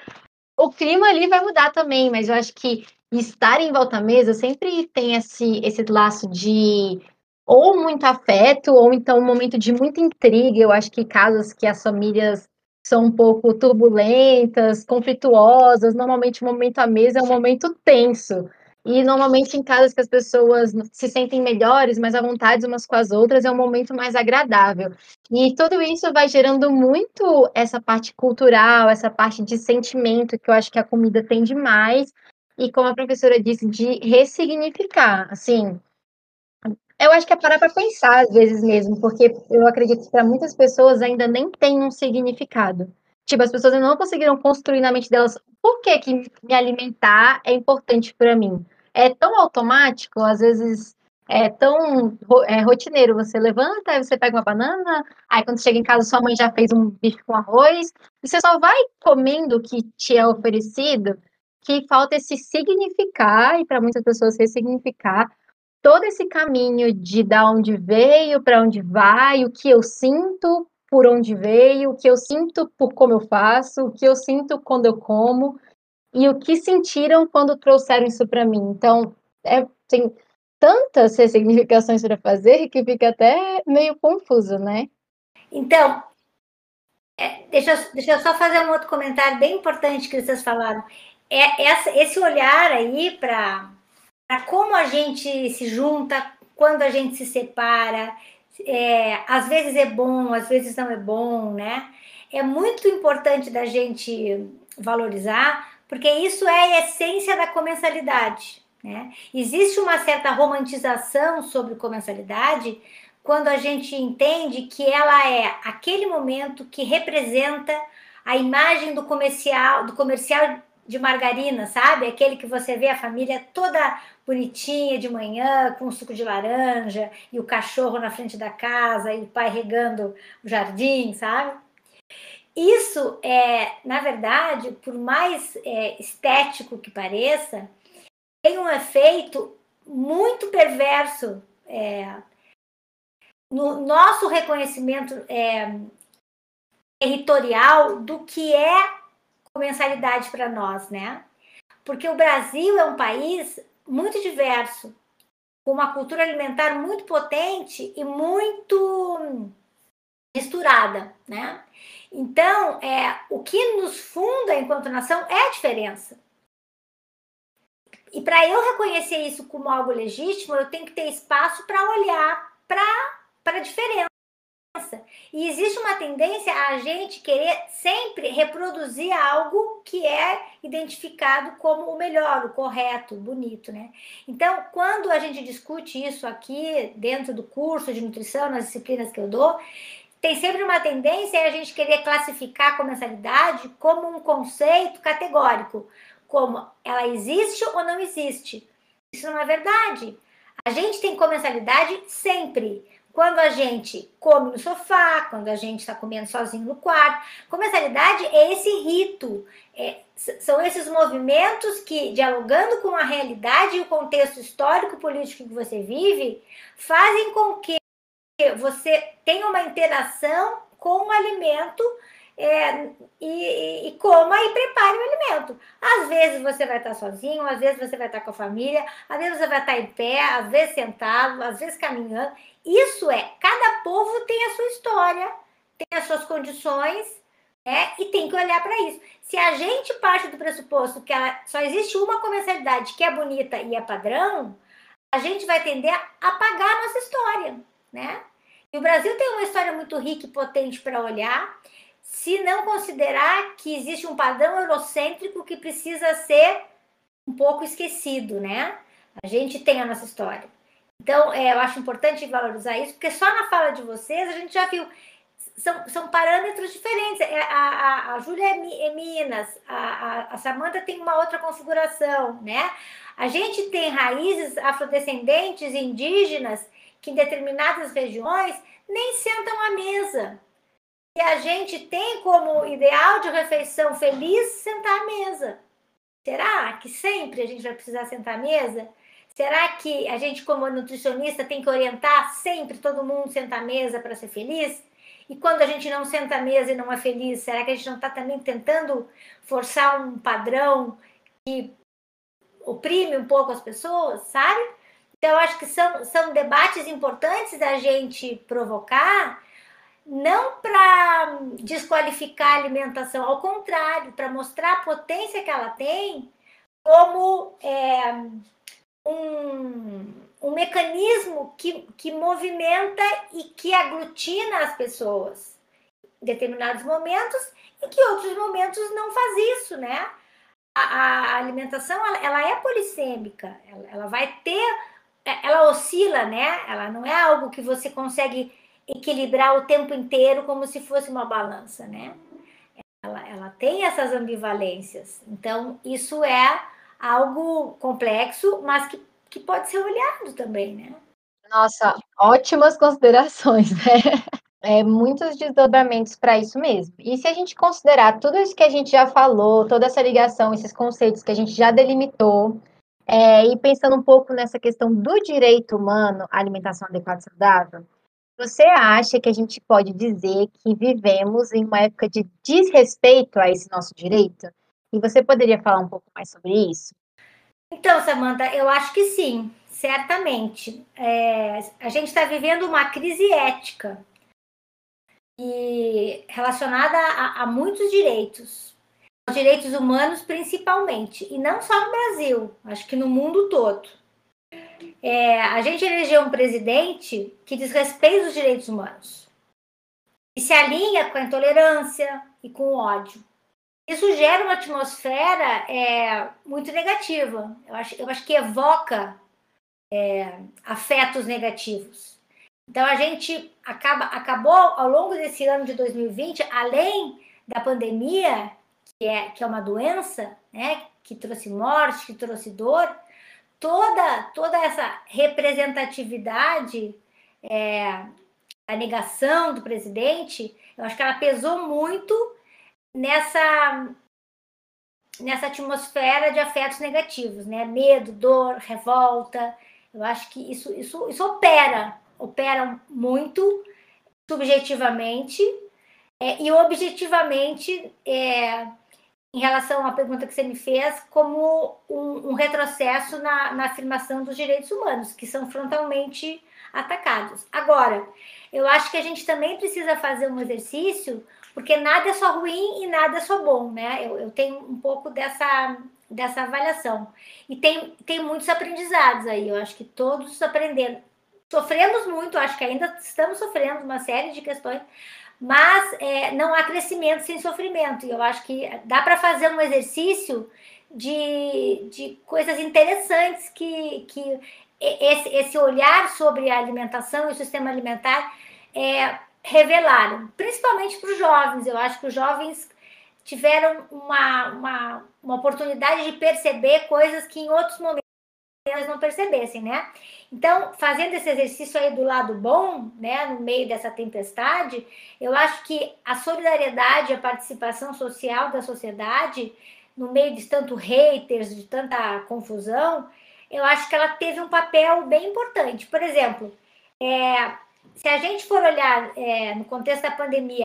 o clima ali vai mudar também, mas eu acho que estar em volta à mesa sempre tem esse, esse laço de ou muito afeto, ou então um momento de muita intriga. Eu acho que casos que as famílias são um pouco turbulentas, conflituosas. Normalmente, o momento à mesa é um momento tenso. E normalmente em casas que as pessoas se sentem melhores, mais à vontade umas com as outras, é um momento mais agradável. E tudo isso vai gerando muito essa parte cultural, essa parte de sentimento que eu acho que a comida tem demais. E como a professora disse, de ressignificar. Assim, eu acho que é parar para pensar às vezes mesmo, porque eu acredito que para muitas pessoas ainda nem tem um significado. Tipo, as pessoas ainda não conseguiram construir na mente delas por que, que me alimentar é importante para mim. É tão automático, às vezes é tão é, rotineiro. Você levanta, você pega uma banana, aí quando chega em casa sua mãe já fez um bife com arroz, e você só vai comendo o que te é oferecido, que falta esse significar, e para muitas pessoas ressignificar todo esse caminho de da onde veio, para onde vai, o que eu sinto por onde veio, o que eu sinto por como eu faço, o que eu sinto quando eu como e o que sentiram quando trouxeram isso para mim. Então, é, tem tantas ressignificações para fazer que fica até meio confuso, né? Então, é, deixa, deixa eu só fazer um outro comentário bem importante que vocês falaram. É, essa, esse olhar aí para como a gente se junta, quando a gente se separa, é, às vezes é bom, às vezes não é bom, né? É muito importante da gente valorizar, porque isso é a essência da comensalidade. Né? Existe uma certa romantização sobre comensalidade quando a gente entende que ela é aquele momento que representa a imagem do comercial, do comercial de margarina, sabe? Aquele que você vê a família toda bonitinha de manhã, com suco de laranja, e o cachorro na frente da casa, e o pai regando o jardim, sabe? Isso é, na verdade, por mais é, estético que pareça, tem um efeito muito perverso é, no nosso reconhecimento é, territorial do que é mensalidade para nós, né? Porque o Brasil é um país muito diverso, com uma cultura alimentar muito potente e muito misturada, né? Então, é, o que nos funda enquanto nação é a diferença. E para eu reconhecer isso como algo legítimo, eu tenho que ter espaço para olhar para a diferença. E existe uma tendência a gente querer sempre reproduzir algo que é identificado como o melhor, o correto, o bonito, né? Então, quando a gente discute isso aqui dentro do curso de nutrição, nas disciplinas que eu dou, tem sempre uma tendência a gente querer classificar a comensalidade como um conceito categórico, como ela existe ou não existe. Isso não é verdade. A gente tem comensalidade sempre quando a gente come no sofá, quando a gente está comendo sozinho no quarto. Comensalidade é esse rito, é, são esses movimentos que, dialogando com a realidade e o contexto histórico político que você vive, fazem com que você tenha uma interação com o alimento é, e, e, coma e prepare o alimento. Às vezes você vai estar sozinho, às vezes você vai estar com a família, às vezes você vai estar em pé, às vezes sentado, às vezes caminhando. Isso é, cada povo tem a sua história, tem as suas condições, né? E tem que olhar para isso. Se a gente parte do pressuposto que ela, só existe uma comercialidade que é bonita e é padrão, a gente vai tender a apagar a nossa história, né? E o Brasil tem uma história muito rica e potente para olhar se não considerar que existe um padrão eurocêntrico que precisa ser um pouco esquecido, né? A gente tem a nossa história. Então, é, eu acho importante valorizar isso, porque só na fala de vocês a gente já viu são, são parâmetros diferentes. É, a, a, a Júlia é, é Minas, a, a, a Samanta tem uma outra configuração, né? A gente tem raízes afrodescendentes indígenas que em determinadas regiões nem sentam à mesa. E a gente tem como ideal de refeição feliz sentar à mesa. Será que sempre a gente vai precisar sentar à mesa? Será que a gente, como nutricionista, tem que orientar sempre todo mundo sentar à mesa para ser feliz? E quando a gente não senta à mesa e não é feliz, será que a gente não está também tentando forçar um padrão que oprime um pouco as pessoas, sabe? Então, acho que são, são debates importantes da gente provocar, não para desqualificar a alimentação, ao contrário, para mostrar a potência que ela tem como é, um, um mecanismo que, que movimenta e que aglutina as pessoas em determinados momentos e que outros momentos não faz isso, né? A, a alimentação ela, ela, é polissêmica, ela, ela vai ter, ela oscila, né? Ela não é algo que você consegue equilibrar o tempo inteiro como se fosse uma balança, né? Ela, ela tem essas ambivalências. Então, isso é algo complexo, mas que que pode ser olhado também, né? Nossa, ótimas considerações, né? É, muitos desdobramentos para isso mesmo. E se a gente considerar tudo isso que a gente já falou, toda essa ligação, esses conceitos que a gente já delimitou, é, e pensando um pouco nessa questão do direito humano à alimentação adequada e saudável, você acha que a gente pode dizer que vivemos em uma época de desrespeito a esse nosso direito? E você poderia falar um pouco mais sobre isso? Então, Samanta, eu acho que sim, certamente. É, a gente está vivendo uma crise ética e relacionada a, a muitos direitos, direitos humanos principalmente, e não só no Brasil, acho que no mundo todo. É, a gente elegeu um presidente que desrespeita os direitos humanos e se alinha com a intolerância e com o ódio isso gera uma atmosfera é, muito negativa. Eu acho, eu acho que evoca é, afetos negativos. Então a gente acaba, acabou ao longo desse ano de 2020, além da pandemia, que é, que é uma doença, né, que trouxe morte, que trouxe dor, toda, toda essa representatividade, é, a negação do presidente, eu acho que ela pesou muito nessa nessa atmosfera de afetos negativos, né? Medo, dor, revolta. Eu acho que isso isso isso opera, opera muito subjetivamente é, e objetivamente é, em relação à pergunta que você me fez, como um, um retrocesso na, na afirmação dos direitos humanos, que são frontalmente atacados. Agora, eu acho que a gente também precisa fazer um exercício porque nada é só ruim e nada é só bom, né? Eu, eu tenho um pouco dessa, dessa avaliação. E tem, tem muitos aprendizados aí, eu acho que todos aprenderam. Sofremos muito, acho que ainda estamos sofrendo uma série de questões, mas é, não há crescimento sem sofrimento. E eu acho que dá para fazer um exercício de, de coisas interessantes que, que esse, esse olhar sobre a alimentação e o sistema alimentar é, revelaram, principalmente para os jovens. Eu acho que os jovens tiveram uma, uma, uma oportunidade de perceber coisas que em outros momentos eles não percebessem, né? Então, fazendo esse exercício aí do lado bom, né, no meio dessa tempestade, eu acho que a solidariedade, a participação social da sociedade, no meio de tanto haters, de tanta confusão, eu acho que ela teve um papel bem importante. Por exemplo, é, se a gente for olhar é, no contexto da pandemia,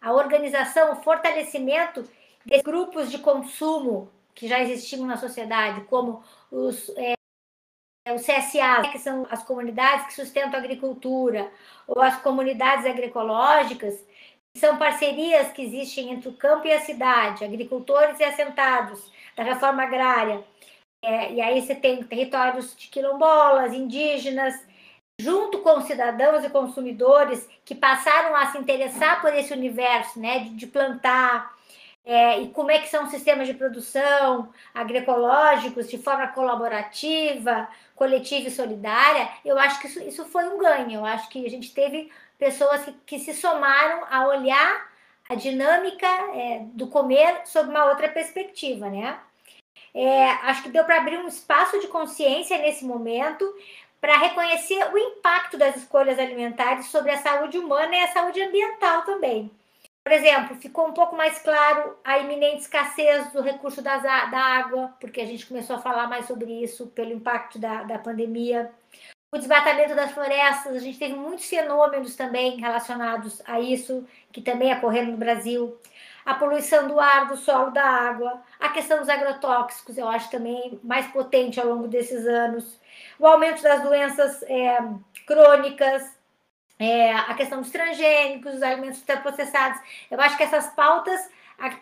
a organização, o fortalecimento de grupos de consumo que já existiam na sociedade, como os, é, os CSA, que são as comunidades que sustentam a agricultura, ou as comunidades agroecológicas, que são parcerias que existem entre o campo e a cidade, agricultores e assentados, da reforma agrária. É, e aí você tem territórios de quilombolas, indígenas, junto com cidadãos e consumidores que passaram a se interessar por esse universo, né, de, de plantar, é, e como é que são os sistemas de produção agroecológicos de forma colaborativa, coletiva e solidária, eu acho que isso, isso foi um ganho. Eu acho que a gente teve pessoas que, que se somaram a olhar a dinâmica é, do comer sob uma outra perspectiva, né? É, acho que deu para abrir um espaço de consciência nesse momento para reconhecer o impacto das escolhas alimentares sobre a saúde humana e a saúde ambiental também. Por exemplo, ficou um pouco mais claro a iminente escassez do recurso das, da água, porque a gente começou a falar mais sobre isso pelo impacto da, da pandemia. O desmatamento das florestas, a gente teve muitos fenômenos também relacionados a isso, que também ocorreram no Brasil. A poluição do ar, do solo, da água. A questão dos agrotóxicos, eu acho também mais potente ao longo desses anos. O aumento das doenças é, crônicas, é, a questão dos transgênicos, os alimentos ultraprocessados. Eu acho que essas pautas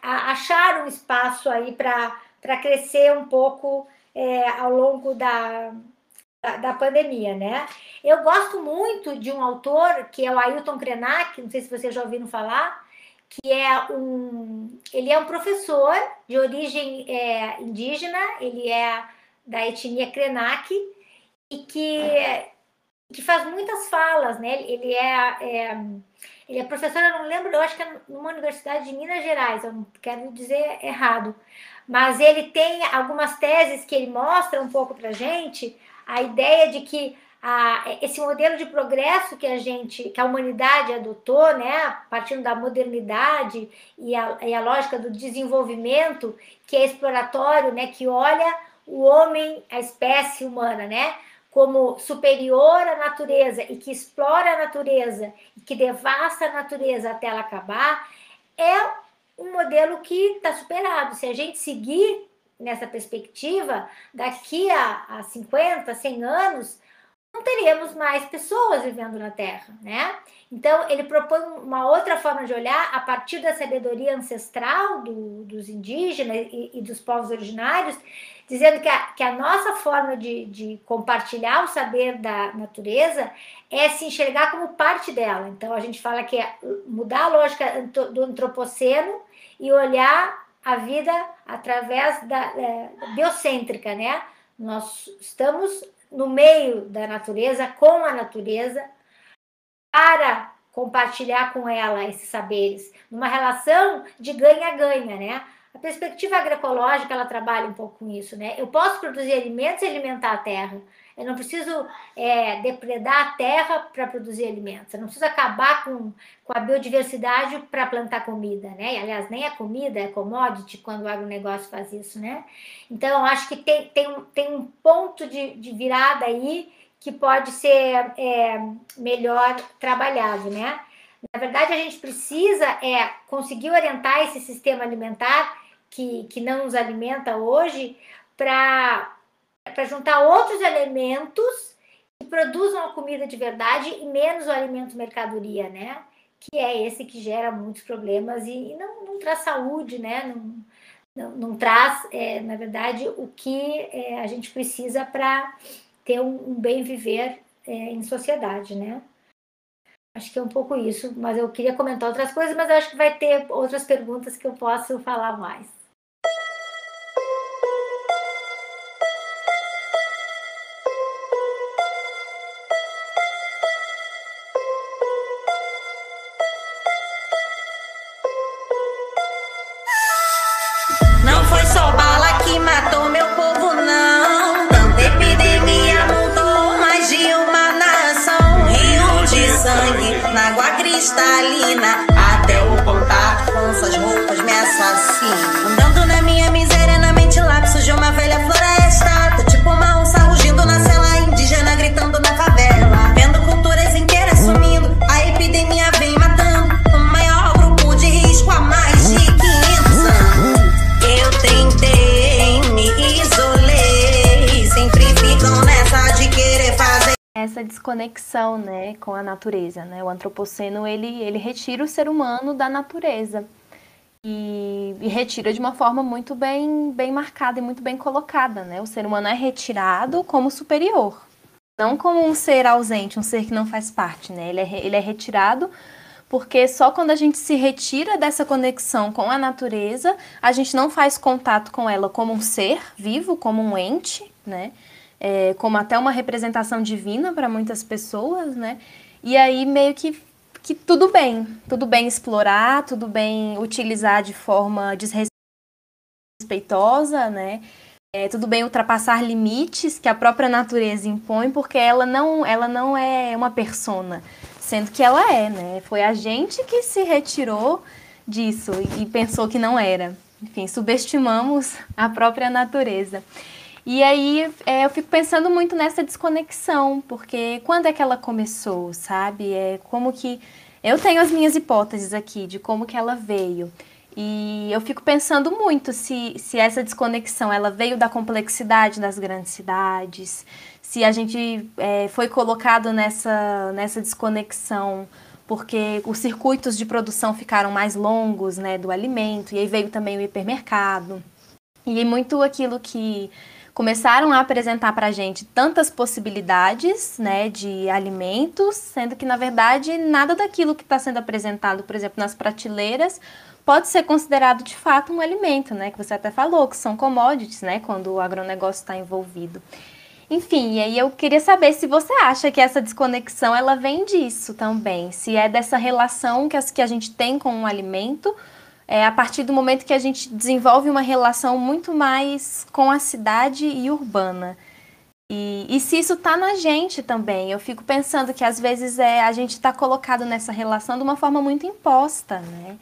acharam espaço aí para crescer um pouco é, ao longo da, da, da, pandemia, né? Eu gosto muito de um autor que é o Ailton Krenak, não sei se vocês já ouviram falar, que é um, ele é um professor de origem é, indígena, ele é da etnia Krenak e que que faz muitas falas, né? Ele é, é, ele é professor, eu não lembro, eu acho que é numa universidade de Minas Gerais, eu não quero dizer errado, mas ele tem algumas teses que ele mostra um pouco para gente a ideia de que a, esse modelo de progresso que a gente, que a humanidade adotou, né, partindo da modernidade e a, e a lógica do desenvolvimento, que é exploratório, né, que olha o homem, a espécie humana, né, como superior à natureza e que explora a natureza e que devasta a natureza até ela acabar, é um modelo que está superado. Se a gente seguir nessa perspectiva, daqui a, a 50, 100 anos, não teríamos mais pessoas vivendo na Terra, né? Então, ele propõe uma outra forma de olhar a partir da sabedoria ancestral do, dos indígenas e, e, dos povos originários, dizendo que a, que a nossa forma de, de compartilhar o saber da natureza é se enxergar como parte dela. Então, a gente fala que é mudar a lógica do antropoceno e olhar a vida através da é, biocêntrica, né? Nós estamos no meio da natureza, com a natureza, para compartilhar com ela esses saberes, numa relação de ganha-ganha, né? A perspectiva agroecológica, ela trabalha um pouco com isso, né? Eu posso produzir alimentos e alimentar a terra, eu não preciso é, depredar a terra para produzir alimentos. Eu não preciso acabar com, com a biodiversidade para plantar comida, né? E, aliás, nem a comida é commodity quando o agronegócio faz isso, né? Então, acho que tem, tem, tem um ponto de, de virada aí que pode ser é, melhor trabalhado, né? Na verdade, a gente precisa é conseguir orientar esse sistema alimentar que, que não nos alimenta hoje para juntar outros elementos que produzam a comida de verdade e menos o alimento mercadoria, né? Que é esse que gera muitos problemas e, e não, não, traz saúde, né? Não, não, não traz, é, na verdade, o que é, a gente precisa para ter um, um, bem viver é, em sociedade, né? Acho que é um pouco isso, mas eu queria comentar outras coisas, mas acho que vai ter outras perguntas que eu posso falar mais. Essa desconexão, né, com a natureza, né? O antropoceno ele ele retira o ser humano da natureza e, e, retira de uma forma muito bem bem marcada e muito bem colocada, né? O ser humano é retirado como superior, não como um ser ausente, um ser que não faz parte, né? Ele é, ele é retirado porque só quando a gente se retira dessa conexão com a natureza, a gente não faz contato com ela como um ser vivo, como um ente, né? É, como até uma representação divina para muitas pessoas, né? E aí meio que, que tudo bem, tudo bem explorar, tudo bem utilizar de forma desrespeitosa, né? É, tudo bem ultrapassar limites que a própria natureza impõe, porque ela não, ela não é uma persona, sendo que ela é, né? Foi a gente que se retirou disso e pensou que não era. Enfim, subestimamos a própria natureza. E aí é, eu fico pensando muito nessa desconexão, porque quando é que ela começou, sabe? É como que eu tenho as minhas hipóteses aqui de como que ela veio. E eu fico pensando muito se, se essa desconexão ela veio da complexidade das grandes cidades, se a gente é, foi colocado nessa, nessa desconexão porque os circuitos de produção ficaram mais longos né, do alimento, e aí veio também o hipermercado. E muito aquilo que começaram a apresentar para a gente tantas possibilidades né, de alimentos, sendo que, na verdade, nada daquilo que está sendo apresentado, por exemplo, nas prateleiras, pode ser considerado de fato um alimento, né? Que você até falou, que são commodities, né? Quando o agronegócio está envolvido. Enfim, e aí eu queria saber se você acha que essa desconexão ela vem disso também, se é dessa relação que, a gente tem com o alimento, é, a partir do momento que a gente desenvolve uma relação muito mais com a cidade e urbana. E, e se isso está na gente também, eu fico pensando que às vezes é, a gente está colocado nessa relação de uma forma muito imposta, né?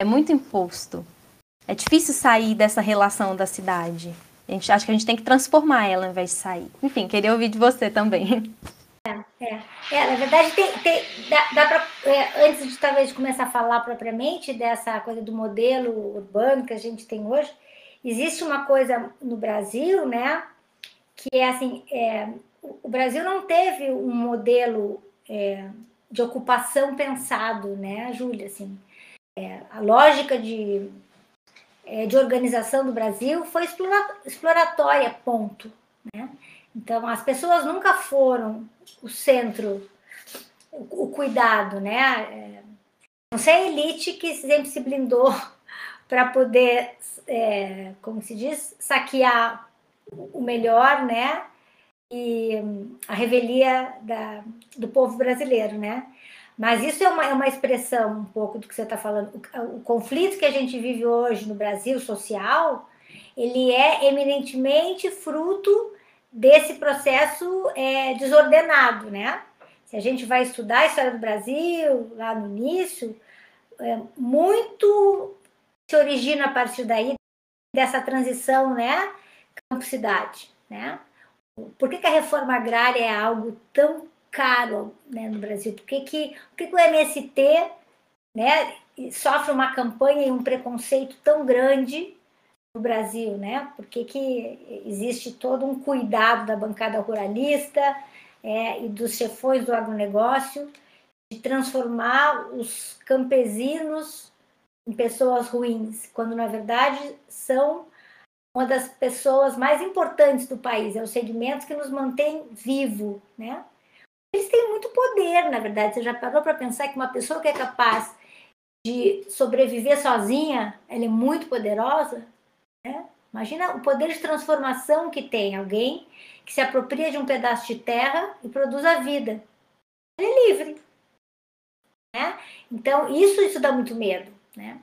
é muito imposto. É difícil sair dessa relação da cidade. A gente acha que a gente tem que transformar ela ao invés de sair. Enfim, queria ouvir de você também. É, é. é na verdade, tem, tem, dá, dá pra, é, antes de talvez começar a falar propriamente dessa coisa do modelo urbano que a gente tem hoje, existe uma coisa no Brasil, né, que é assim, é, o Brasil não teve um modelo é, de ocupação pensado, né, Júlia, assim, é, a lógica de, é, de organização do Brasil foi exploratória, ponto. Né? Então, as pessoas nunca foram o centro, o, cuidado, né? É, não sei a elite que sempre se blindou para poder, é, como se diz, saquear o melhor, né? E a revelia da, do povo brasileiro, né? Mas isso é uma, é uma expressão um pouco do que você está falando. O, o, conflito que a gente vive hoje no Brasil social, ele é eminentemente fruto desse processo é, desordenado, né? Se a gente vai estudar a história do Brasil, lá no início, é, muito se origina a partir daí dessa transição, né? Campo-cidade, né? Por que, que a reforma agrária é algo tão caro né, no Brasil? Por que, que, por que, que o MST né, sofre uma campanha e um preconceito tão grande no Brasil? Né? Por que, que existe todo um cuidado da bancada ruralista é, e dos chefões do agronegócio de transformar os campesinos em pessoas ruins, quando na verdade são uma das pessoas mais importantes do país, é o segmento que nos mantém vivo, né? eles têm muito poder, na verdade. Você já parou para pensar que uma pessoa que é capaz de sobreviver sozinha, ela é muito poderosa? Imagina o poder de transformação que tem alguém que se apropria de um pedaço de terra e produz a vida. Ele é livre. Né? Então, isso, isso dá muito medo. Né?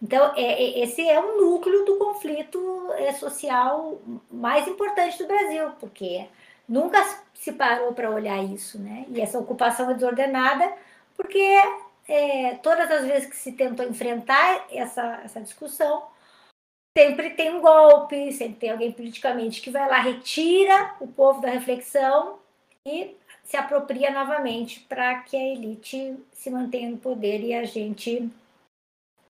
Então, é, é, esse é o núcleo do conflito é, social mais importante do Brasil, porque nunca se parou para olhar isso, né? E essa ocupação é desordenada, porque é, todas as vezes que se tentou enfrentar essa, essa discussão, sempre tem um golpe, sempre tem alguém politicamente que vai lá, retira o povo da reflexão e se apropria novamente para que a elite se mantenha no poder e a gente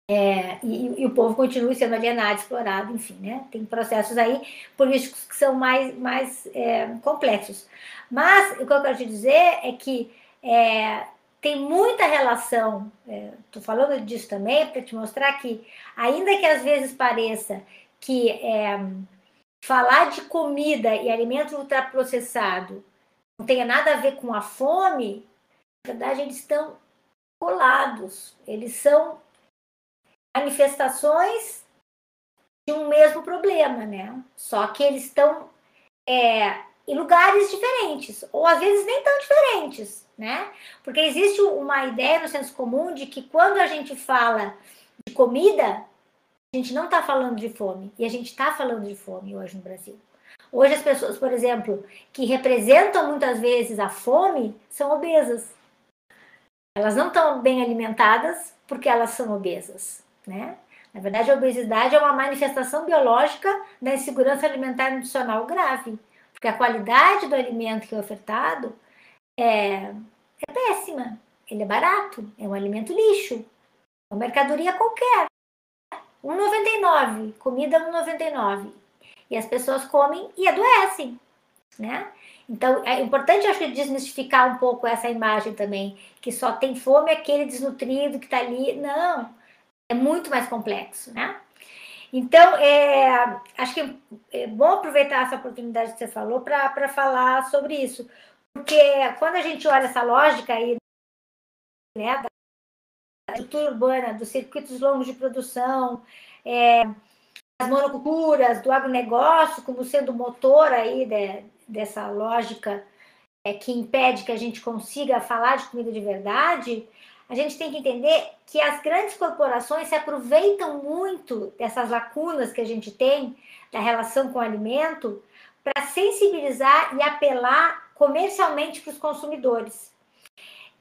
é, e, e, o povo continua sendo alienado, explorado, enfim, né? Tem processos aí políticos que são mais, mais é, complexos. Mas o que eu quero te dizer é que é, tem muita relação, estou é, falando disso também para te mostrar que, ainda que às vezes pareça que é, falar de comida e alimento ultraprocessado não tenha nada a ver com a fome, na verdade eles estão colados, eles são manifestações de um mesmo problema, né? Só que eles estão é, em lugares diferentes, ou às vezes nem tão diferentes, né? Porque existe uma ideia no senso comum de que quando a gente fala de comida, a gente não está falando de fome, e a gente está falando de fome hoje no Brasil. Hoje as pessoas, por exemplo, que representam muitas vezes a fome, são obesas. Elas não estão bem alimentadas porque elas são obesas, né? Na verdade, a obesidade é uma manifestação biológica da insegurança alimentar e nutricional grave, porque a qualidade do alimento que é ofertado é, é péssima. Ele é barato, é um alimento lixo, é uma mercadoria qualquer. 1,99, comida 1,99. E as pessoas comem e adoecem, né? Então, é importante, acho que, desmistificar um pouco essa imagem também, que só tem fome aquele desnutrido que está ali. Não, é muito mais complexo, né? Então, é, acho que é bom aproveitar essa oportunidade que você falou para falar sobre isso. Porque quando a gente olha essa lógica aí, né, da estrutura urbana, dos circuitos longos de produção, é, das monoculturas, do agronegócio como sendo motor aí de, dessa lógica é, que impede que a gente consiga falar de comida de verdade, a gente tem que entender que as grandes corporações se aproveitam muito dessas lacunas que a gente tem da relação com o alimento para sensibilizar e apelar comercialmente para os consumidores.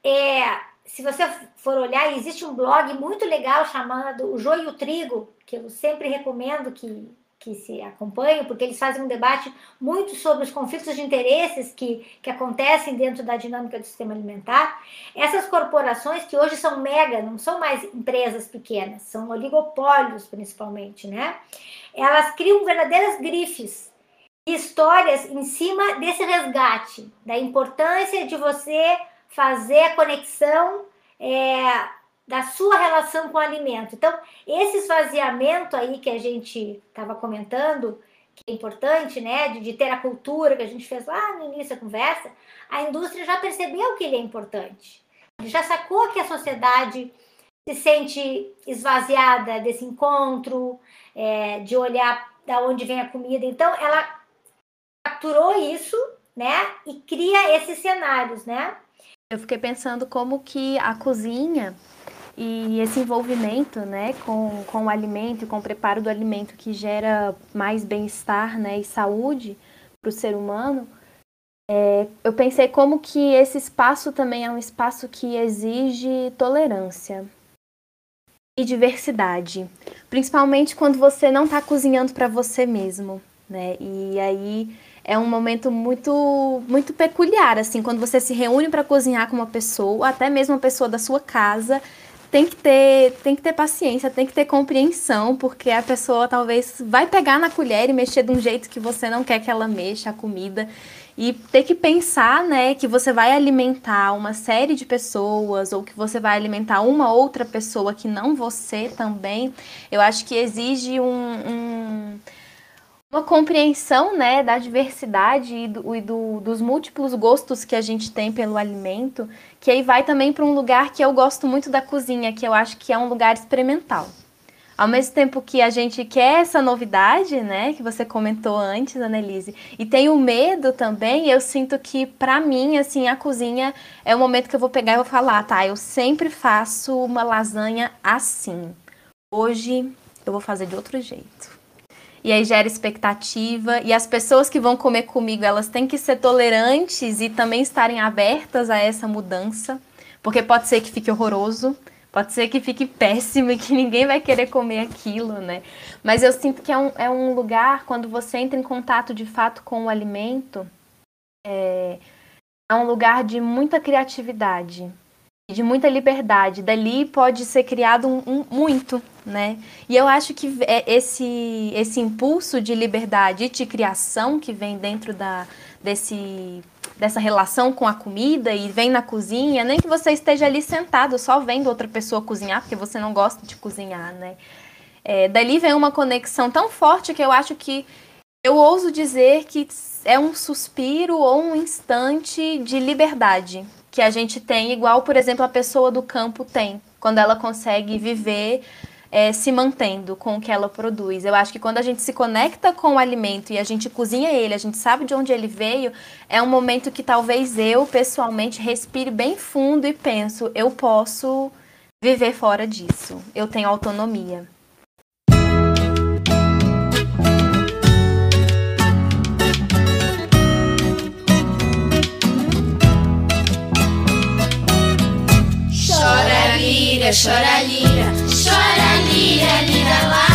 É, se você for olhar, existe um blog muito legal chamado O Joio e o Trigo, que eu sempre recomendo que que se acompanham, porque eles fazem um debate muito sobre os conflitos de interesses que, que acontecem dentro da dinâmica do sistema alimentar. Essas corporações, que hoje são mega, não são mais empresas pequenas, são oligopólios principalmente, né? Elas criam verdadeiras grifes histórias em cima desse resgate, da importância de você fazer a conexão. É, da sua relação com o alimento. Então, esse esvaziamento aí que a gente estava comentando, que é importante, né, de, de, ter a cultura que a gente fez lá no início da conversa, a indústria já percebeu que ele é importante. Já sacou que a sociedade se sente esvaziada desse encontro, é, de olhar da onde vem a comida. Então, ela capturou isso, né, e cria esses cenários, né? Eu fiquei pensando como que a cozinha e esse envolvimento né, com, com o alimento e com o preparo do alimento que gera mais bem-estar né, e saúde para o ser humano, é, eu pensei como que esse espaço também é um espaço que exige tolerância e diversidade, principalmente quando você não está cozinhando para você mesmo, né? E aí é um momento muito muito peculiar, assim, quando você se reúne para cozinhar com uma pessoa, até mesmo uma pessoa da sua casa, tem que ter tem que ter paciência, tem que ter compreensão, porque a pessoa talvez vai pegar na colher e mexer de um jeito que você não quer que ela mexa a comida e ter que pensar, né, que você vai alimentar uma série de pessoas ou que você vai alimentar uma outra pessoa que não você também. Eu acho que exige um, um uma compreensão né, da diversidade e, do, e do, dos múltiplos gostos que a gente tem pelo alimento, que aí vai também para um lugar que eu gosto muito da cozinha, que eu acho que é um lugar experimental. Ao mesmo tempo que a gente quer essa novidade, né, que você comentou antes, Annelise, e tem o medo também, eu sinto que para mim, assim, a cozinha é o momento que eu vou pegar e vou falar, tá, eu sempre faço uma lasanha assim. Hoje eu vou fazer de outro jeito e aí gera expectativa. E as pessoas que vão comer comigo, elas têm que ser tolerantes e também estarem abertas a essa mudança, porque pode ser que fique horroroso, pode ser que fique péssimo e que ninguém vai querer comer aquilo, né? Mas eu sinto que é um, é um lugar, quando você entra em contato de fato com o alimento, é, é um lugar de muita criatividade de muita liberdade. Dali pode ser criado um, um, muito, né? E eu acho que é esse, esse impulso de liberdade e de criação que vem dentro da, desse, dessa relação com a comida e vem na cozinha, nem que você esteja ali sentado só vendo outra pessoa cozinhar, porque você não gosta de cozinhar, né? É, dali vem uma conexão tão forte que eu acho que eu ouso dizer que é um suspiro ou um instante de liberdade que a gente tem, igual, por exemplo, a pessoa do campo tem, quando ela consegue viver é, se mantendo com o que ela produz. Eu acho que quando a gente se conecta com o alimento e a gente cozinha ele, a gente sabe de onde ele veio, é um momento que talvez eu, pessoalmente, respire bem fundo e penso, eu posso viver fora disso, eu tenho autonomia. Lira, chora lira, chora lira, lira lá.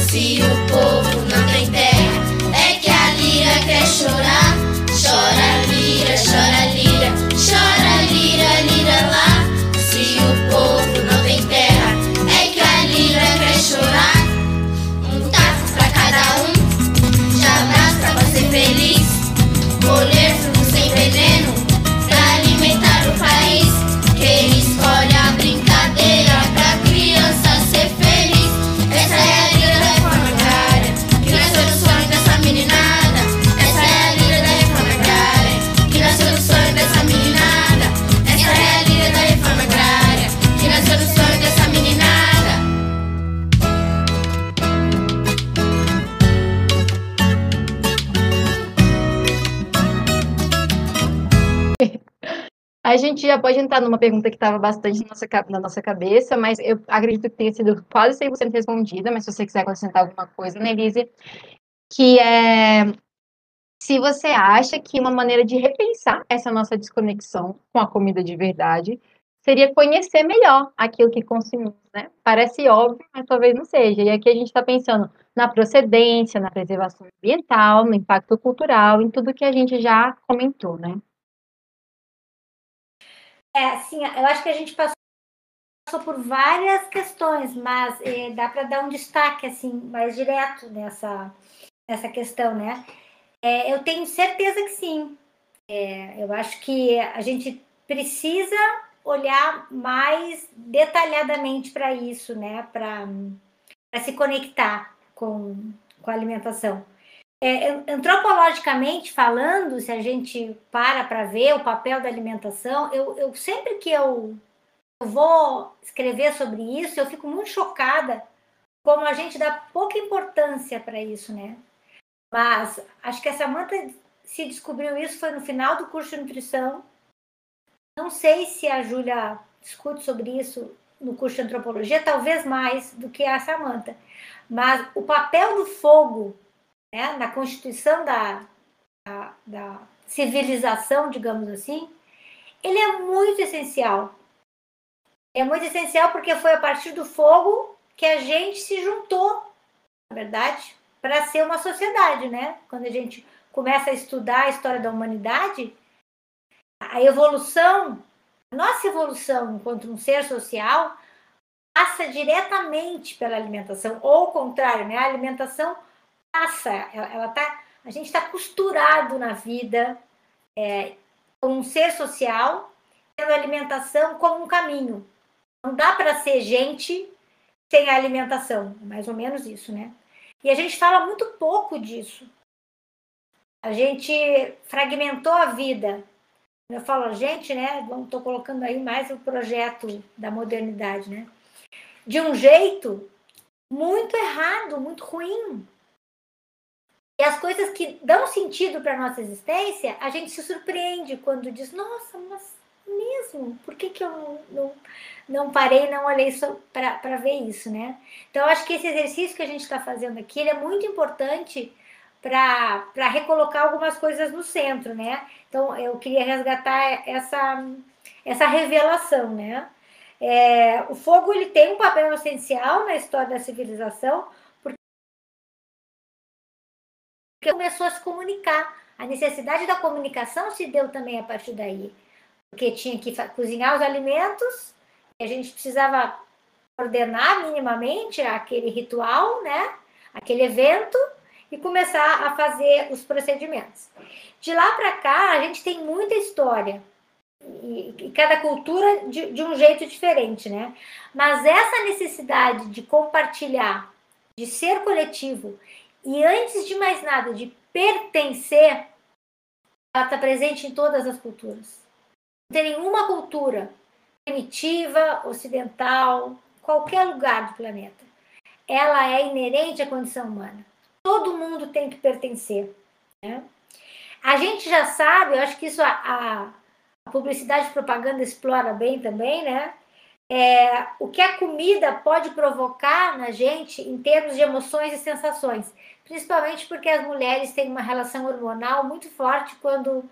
Se o povo não tem terra, é que a lira quer chorar. A gente já pode entrar numa pergunta que estava bastante na nossa, na nossa cabeça, mas eu acredito que tenha sido quase 100% respondida, mas se você quiser acrescentar alguma coisa, né, Elise? Que é se você acha que uma maneira de repensar essa nossa desconexão com a comida de verdade seria conhecer melhor aquilo que consumimos, né? Parece óbvio, mas talvez não seja. E aqui a gente está pensando na procedência, na preservação ambiental, no impacto cultural, em tudo que a gente já comentou, né? É, assim, eu acho que a gente passou por várias questões, mas eh, dá para dar um destaque assim mais direto nessa, nessa questão, né? É, eu tenho certeza que sim. É, eu acho que a gente precisa olhar mais detalhadamente para isso, né? Para se conectar com, com a alimentação. É, antropologicamente falando, se a gente para para ver o papel da alimentação, eu, eu sempre que eu, eu vou escrever sobre isso, eu fico muito chocada como a gente dá pouca importância para isso, né? Mas acho que a Samanta se descobriu isso foi no final do curso de nutrição. Não sei se a Júlia discute sobre isso no curso de antropologia, talvez mais do que a Samanta. Mas o papel do fogo né, na constituição da, da, da, civilização, digamos assim, ele é muito essencial. É muito essencial porque foi a partir do fogo que a gente se juntou, na verdade, para ser uma sociedade, né? Quando a gente começa a estudar a história da humanidade, a evolução, a nossa evolução enquanto um ser social, passa diretamente pela alimentação, ou o contrário, né? A alimentação passa, ela, tá, a gente está costurado na vida é, como um ser social, tendo alimentação como um caminho. Não dá para ser gente sem a alimentação, mais ou menos isso, né? E a gente fala muito pouco disso. A gente fragmentou a vida. Eu falo gente, né? Estou colocando aí mais o projeto da modernidade, né? De um jeito muito errado, muito ruim. E as coisas que dão sentido para nossa existência, a gente se surpreende quando diz, nossa, mas mesmo, por que, que eu não, não, não parei, não olhei para ver isso, né? Então, acho que esse exercício que a gente está fazendo aqui, é muito importante para recolocar algumas coisas no centro, né? Então, eu queria resgatar essa, essa revelação, né? É, o fogo, ele tem um papel essencial na história da civilização, porque começou a se comunicar. A necessidade da comunicação se deu também a partir daí. Porque tinha que cozinhar os alimentos, a gente precisava ordenar minimamente aquele ritual, né? aquele evento, e começar a fazer os procedimentos. De lá para cá, a gente tem muita história. E, e cada cultura de, de um jeito diferente, né? Mas essa necessidade de compartilhar, de ser coletivo e antes de mais nada, de pertencer, ela está presente em todas as culturas. não tem nenhuma cultura primitiva, ocidental, qualquer lugar do planeta. Ela é inerente à condição humana. Todo mundo tem que pertencer. Né? A gente já sabe, eu acho que isso a, a, publicidade e propaganda explora bem também, né? É, o que a comida pode provocar na gente em termos de emoções e sensações, principalmente porque as mulheres têm uma relação hormonal muito forte quando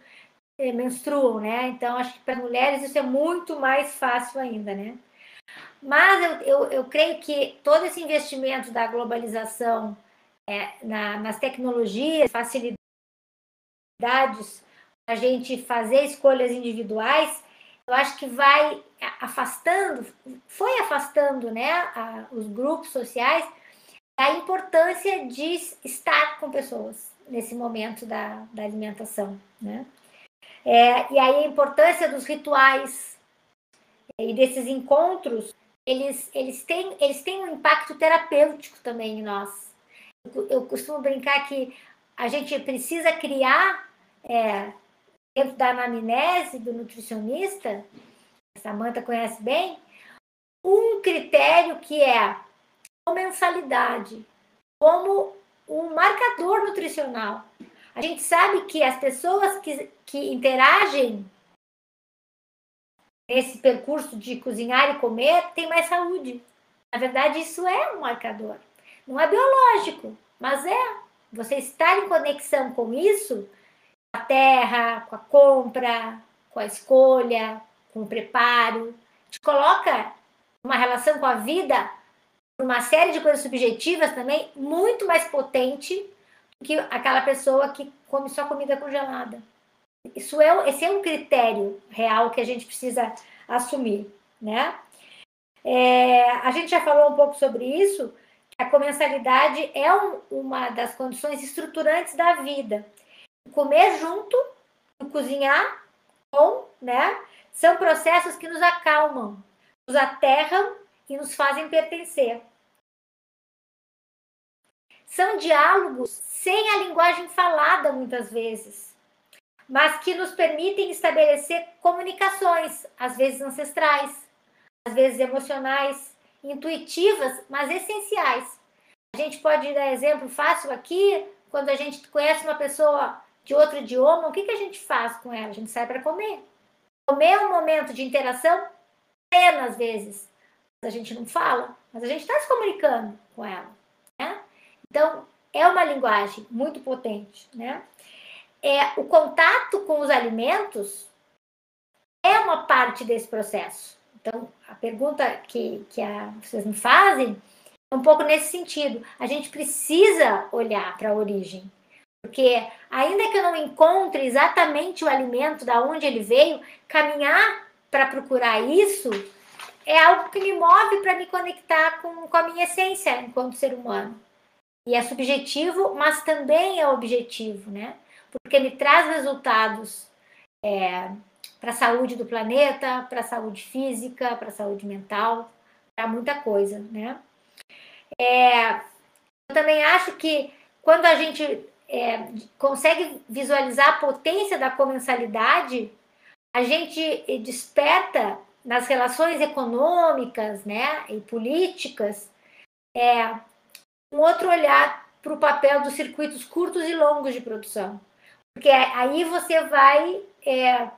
é, menstruam, né? Então, acho que para mulheres isso é muito mais fácil ainda, né? Mas eu, eu, eu creio que todo esse investimento da globalização é, na, nas tecnologias, facilidades a gente fazer escolhas individuais, eu acho que vai afastando, foi afastando né, a, os grupos sociais da importância de estar com pessoas nesse momento da, da alimentação. Né? É, e aí a importância dos rituais e desses encontros, eles, eles, têm, eles têm um impacto terapêutico também em nós. Eu, eu costumo brincar que a gente precisa criar é, dentro da anamnese do nutricionista, a Samanta conhece bem, um critério que é a mensalidade, como um marcador nutricional. A gente sabe que as pessoas que, que interagem nesse percurso de cozinhar e comer têm mais saúde. Na verdade, isso é um marcador. Não é biológico, mas é. Você estar em conexão com isso a terra, com a compra, com a escolha, com o preparo. Te coloca uma relação com a vida, uma série de coisas subjetivas também, muito mais potente do que aquela pessoa que come só comida congelada. Isso é, esse é um critério real que a gente precisa assumir, né? É, a gente já falou um pouco sobre isso, a comensalidade é um, uma das condições estruturantes da vida comer junto, cozinhar com, né? São processos que nos acalmam, nos aterram e nos fazem pertencer. São diálogos sem a linguagem falada muitas vezes, mas que nos permitem estabelecer comunicações, às vezes ancestrais, às vezes emocionais, intuitivas, mas essenciais. A gente pode dar exemplo fácil aqui, quando a gente conhece uma pessoa de outro idioma, o que, que a gente faz com ela? A gente sai para comer. Comer é um momento de interação plena, às vezes. A gente não fala, mas a gente está se comunicando com ela. Né? Então, é uma linguagem muito potente. Né? É, o contato com os alimentos é uma parte desse processo. Então, a pergunta que, que a, vocês me fazem é um pouco nesse sentido. A gente precisa olhar para a origem. Porque ainda que eu não encontre exatamente o alimento da onde ele veio, caminhar para procurar isso é algo que me move para me conectar com, com a minha essência enquanto ser humano. E é subjetivo, mas também é objetivo, né? Porque me traz resultados é, para a saúde do planeta, para a saúde física, para a saúde mental, para muita coisa, né? É, eu também acho que quando a gente é, consegue visualizar a potência da comensalidade, a gente desperta nas relações econômicas né, e políticas é, um outro olhar para o papel dos circuitos curtos e longos de produção. Porque aí você vai é,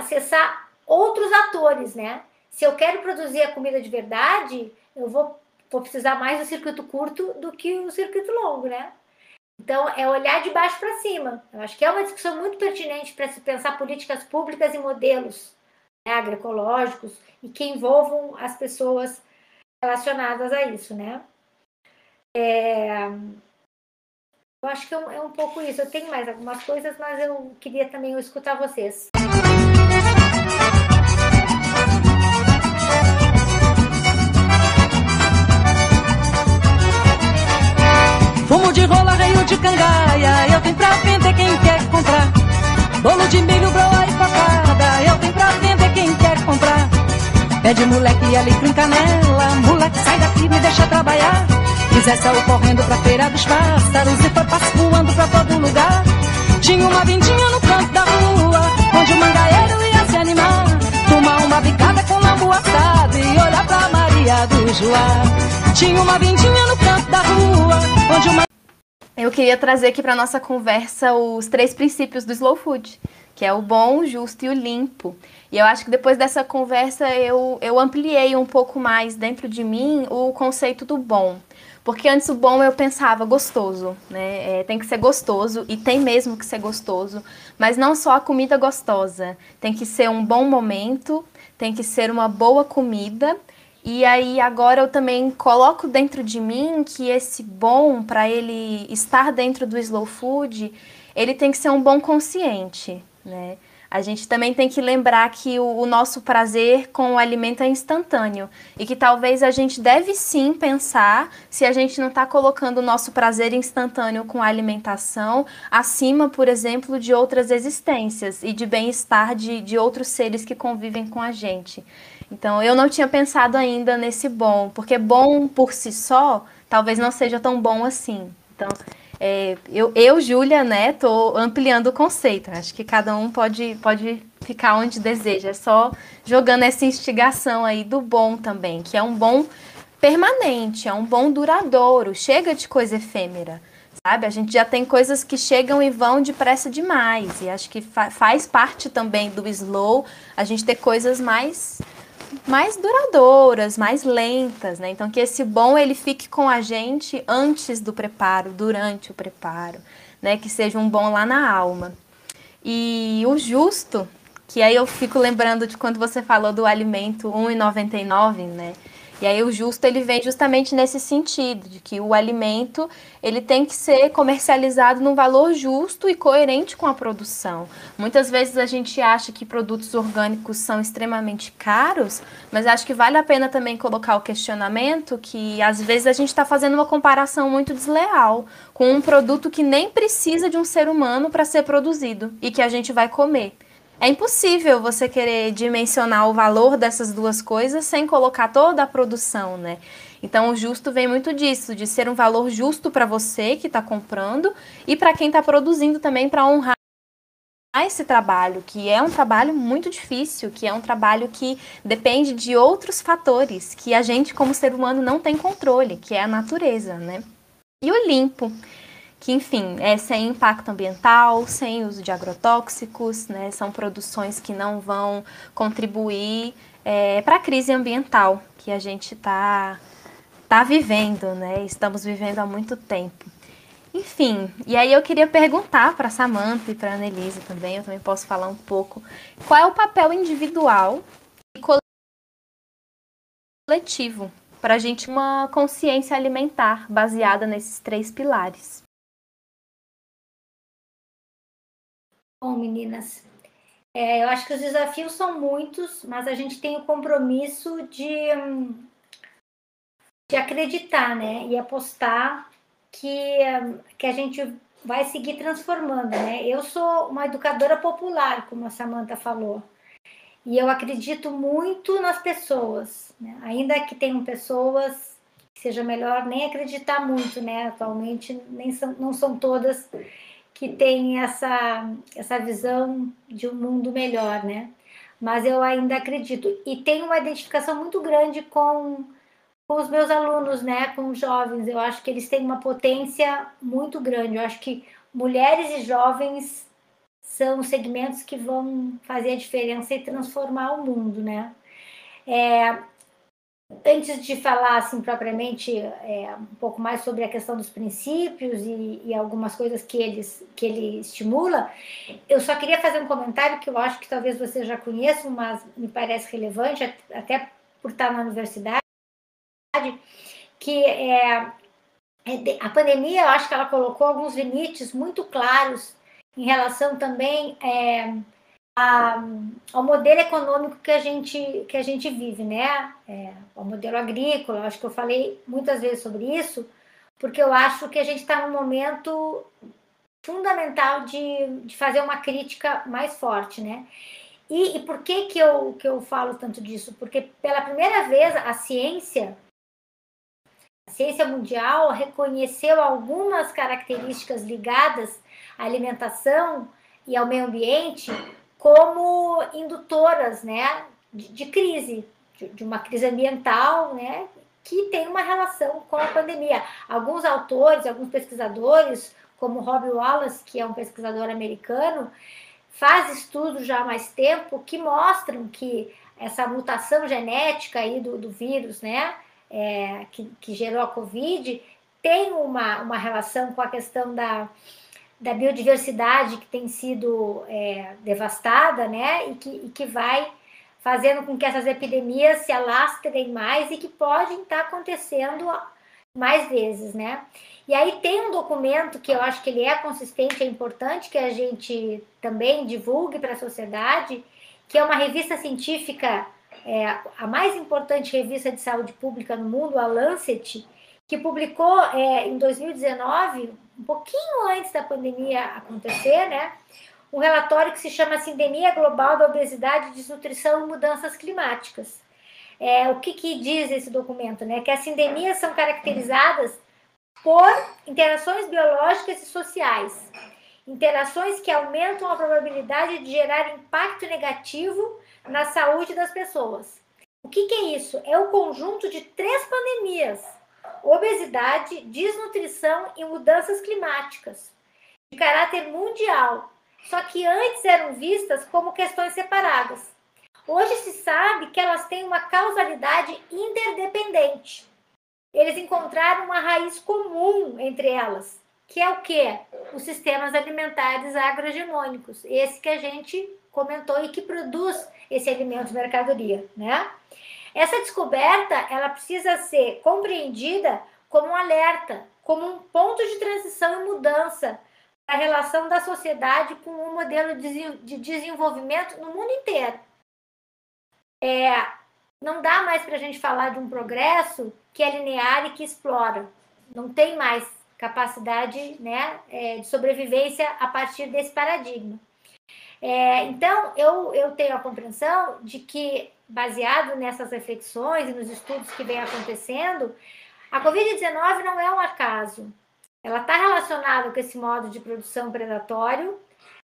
acessar outros atores, né? Se eu quero produzir a comida de verdade, eu vou, vou precisar mais do circuito curto do que o circuito longo, né? Então, é olhar de baixo para cima. Eu acho que é uma discussão muito pertinente para se pensar políticas públicas e modelos né, agroecológicos e que envolvam as pessoas relacionadas a isso, né? É... Eu acho que é um, é um pouco isso. Eu tenho mais algumas coisas, mas eu queria também escutar vocês. Fumo de rola, reio de cangaia, eu tenho pra vender quem quer comprar. Bolo de milho, broa e facada, eu tenho pra vender quem quer comprar. Pé de moleque, alecrim, canela, moleque sai daqui, me deixa trabalhar. Quiser saiu correndo pra feira dos pássaros e foi passo voando pra todo lugar. Tinha uma vendinha no canto da rua, onde o mangaeiro ia se animar. Tomar uma bicada com lambu assado e olhar pra Maria do Joá. Tinha uma vindinha no canto da rua, onde o Eu queria trazer aqui para nossa conversa os três princípios do slow food, que é o bom, o justo e o limpo. E eu acho que depois dessa conversa eu, eu ampliei um pouco mais dentro de mim o conceito do bom. Porque antes o bom eu pensava gostoso, né? É, tem que ser gostoso e tem mesmo que ser gostoso, mas não só a comida gostosa. Tem que ser um bom momento, tem que ser uma boa comida. E aí agora eu também coloco dentro de mim que esse bom para ele estar dentro do slow food, ele tem que ser um bom consciente, né? A gente também tem que lembrar que o, o, nosso prazer com o alimento é instantâneo e que talvez a gente deve sim pensar se a gente não está colocando o nosso prazer instantâneo com a alimentação acima, por exemplo, de outras existências e de bem-estar de, de outros seres que convivem com a gente. Então, eu não tinha pensado ainda nesse bom, porque bom por si só talvez não seja tão bom assim. Então, é, eu, eu, Júlia, né, tô ampliando o conceito. Acho que cada um pode, pode ficar onde deseja. É só jogando essa instigação aí do bom também, que é um bom permanente, é um bom duradouro. Chega de coisa efêmera, sabe? A gente já tem coisas que chegam e vão depressa demais. E acho que fa faz parte também do slow a gente ter coisas mais mais duradouras, mais lentas, né? Então que esse bom ele fique com a gente antes do preparo, durante o preparo, né? Que seja um bom lá na alma. E o justo, que aí eu fico lembrando de quando você falou do alimento 1,99, né? E aí o justo ele vem justamente nesse sentido, de que o alimento ele tem que ser comercializado num valor justo e coerente com a produção. Muitas vezes a gente acha que produtos orgânicos são extremamente caros, mas acho que vale a pena também colocar o questionamento que às vezes a gente está fazendo uma comparação muito desleal com um produto que nem precisa de um ser humano para ser produzido e que a gente vai comer. É impossível você querer dimensionar o valor dessas duas coisas sem colocar toda a produção, né? Então, o justo vem muito disso, de ser um valor justo para você que está comprando e para quem está produzindo também para honrar esse trabalho, que é um trabalho muito difícil, que é um trabalho que depende de outros fatores que a gente, como ser humano, não tem controle, que é a natureza, né? E o limpo que, enfim, é sem impacto ambiental, sem uso de agrotóxicos, né? São produções que não vão contribuir é, para a crise ambiental que a gente está tá vivendo, né? Estamos vivendo há muito tempo. Enfim, e aí eu queria perguntar para Samantha e para Annelise também, eu também posso falar um pouco, qual é o papel individual e coletivo para a gente uma consciência alimentar baseada nesses três pilares? Bom, meninas, é, eu acho que os desafios são muitos, mas a gente tem o compromisso de, de acreditar, né? E apostar que, que a gente vai seguir transformando, né? Eu sou uma educadora popular, como a Samanta falou, e eu acredito muito nas pessoas, né? ainda que tenham pessoas que seja melhor nem acreditar muito, né? Atualmente nem são, não são todas que tem essa, essa visão de um mundo melhor, né? Mas eu ainda acredito. E tenho uma identificação muito grande com, com os meus alunos, né? Com os jovens. Eu acho que eles têm uma potência muito grande. Eu acho que mulheres e jovens são segmentos que vão fazer a diferença e transformar o mundo, né? É, antes de falar assim propriamente é, um pouco mais sobre a questão dos princípios e, e, algumas coisas que eles que ele estimula, eu só queria fazer um comentário que eu acho que talvez vocês já conheçam, mas me parece relevante até por estar na universidade, que é, é a pandemia, eu acho que ela colocou alguns limites muito claros em relação também é, ao modelo econômico que a gente, que a gente vive, né? É, ao modelo agrícola, acho que eu falei muitas vezes sobre isso, porque eu acho que a gente está num momento fundamental de, de fazer uma crítica mais forte, né? E, e, por que, que, eu, que eu falo tanto disso? Porque pela primeira vez a ciência, a ciência mundial reconheceu algumas características ligadas à alimentação e ao meio ambiente como indutoras né, de, de crise, de, de, uma crise ambiental, né, que tem uma relação com a pandemia. Alguns autores, alguns pesquisadores, como Robbie Wallace, que é um pesquisador americano, faz estudos já há mais tempo que mostram que essa mutação genética aí do, do vírus, né, é, que, que gerou a Covid, tem uma, uma relação com a questão da, da biodiversidade que tem sido é, devastada, né, e que, e que vai fazendo com que essas epidemias se alastrem mais e que podem estar acontecendo mais vezes, né? E aí tem um documento que eu acho que ele é consistente, é importante que a gente também divulgue para a sociedade, que é uma revista científica, é, a mais importante revista de saúde pública no mundo, a Lancet, que publicou é, em 2019, um pouquinho antes da pandemia acontecer, né? Um relatório que se chama Sindemia Global da Obesidade, Desnutrição e Mudanças Climáticas. É, o que, que diz esse documento? Né? Que as sindemias são caracterizadas por interações biológicas e sociais. Interações que aumentam a probabilidade de gerar impacto negativo na saúde das pessoas. O que, que é isso? É o conjunto de três pandemias obesidade, desnutrição e mudanças climáticas, de caráter mundial, só que antes eram vistas como questões separadas. Hoje se sabe que elas têm uma causalidade interdependente. Eles encontraram uma raiz comum entre elas, que é o que? Os sistemas alimentares agrohegemônicos, esse que a gente comentou e que produz esse alimento mercadoria, né? Essa descoberta, ela precisa ser compreendida como um alerta, como um ponto de transição e mudança a relação da sociedade com um modelo de desenvolvimento no mundo inteiro. É, não dá mais para a gente falar de um progresso que é linear e que explora. Não tem mais capacidade né, é, de sobrevivência a partir desse paradigma. É, então, eu, eu tenho a compreensão de que, baseado nessas reflexões e nos estudos que vem acontecendo, a Covid-19 não é um acaso. Ela está relacionada com esse modo de produção predatório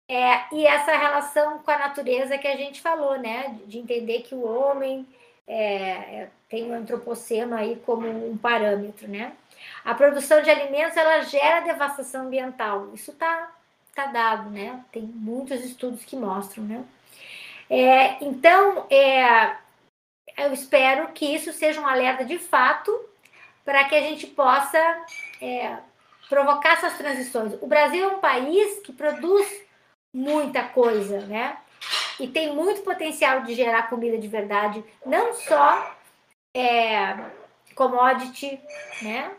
é, e essa relação com a natureza que a gente falou, né? De entender que o homem é, tem o antropoceno aí como um parâmetro, né? A produção de alimentos ela gera devastação ambiental. Isso está tá dado, né? Tem muitos estudos que mostram, né? É, então, é, eu espero que isso seja um alerta de fato para que a gente possa é, provocar essas transições. O Brasil é um país que produz muita coisa, né? E tem muito potencial de gerar comida de verdade, não só é, commodity, né?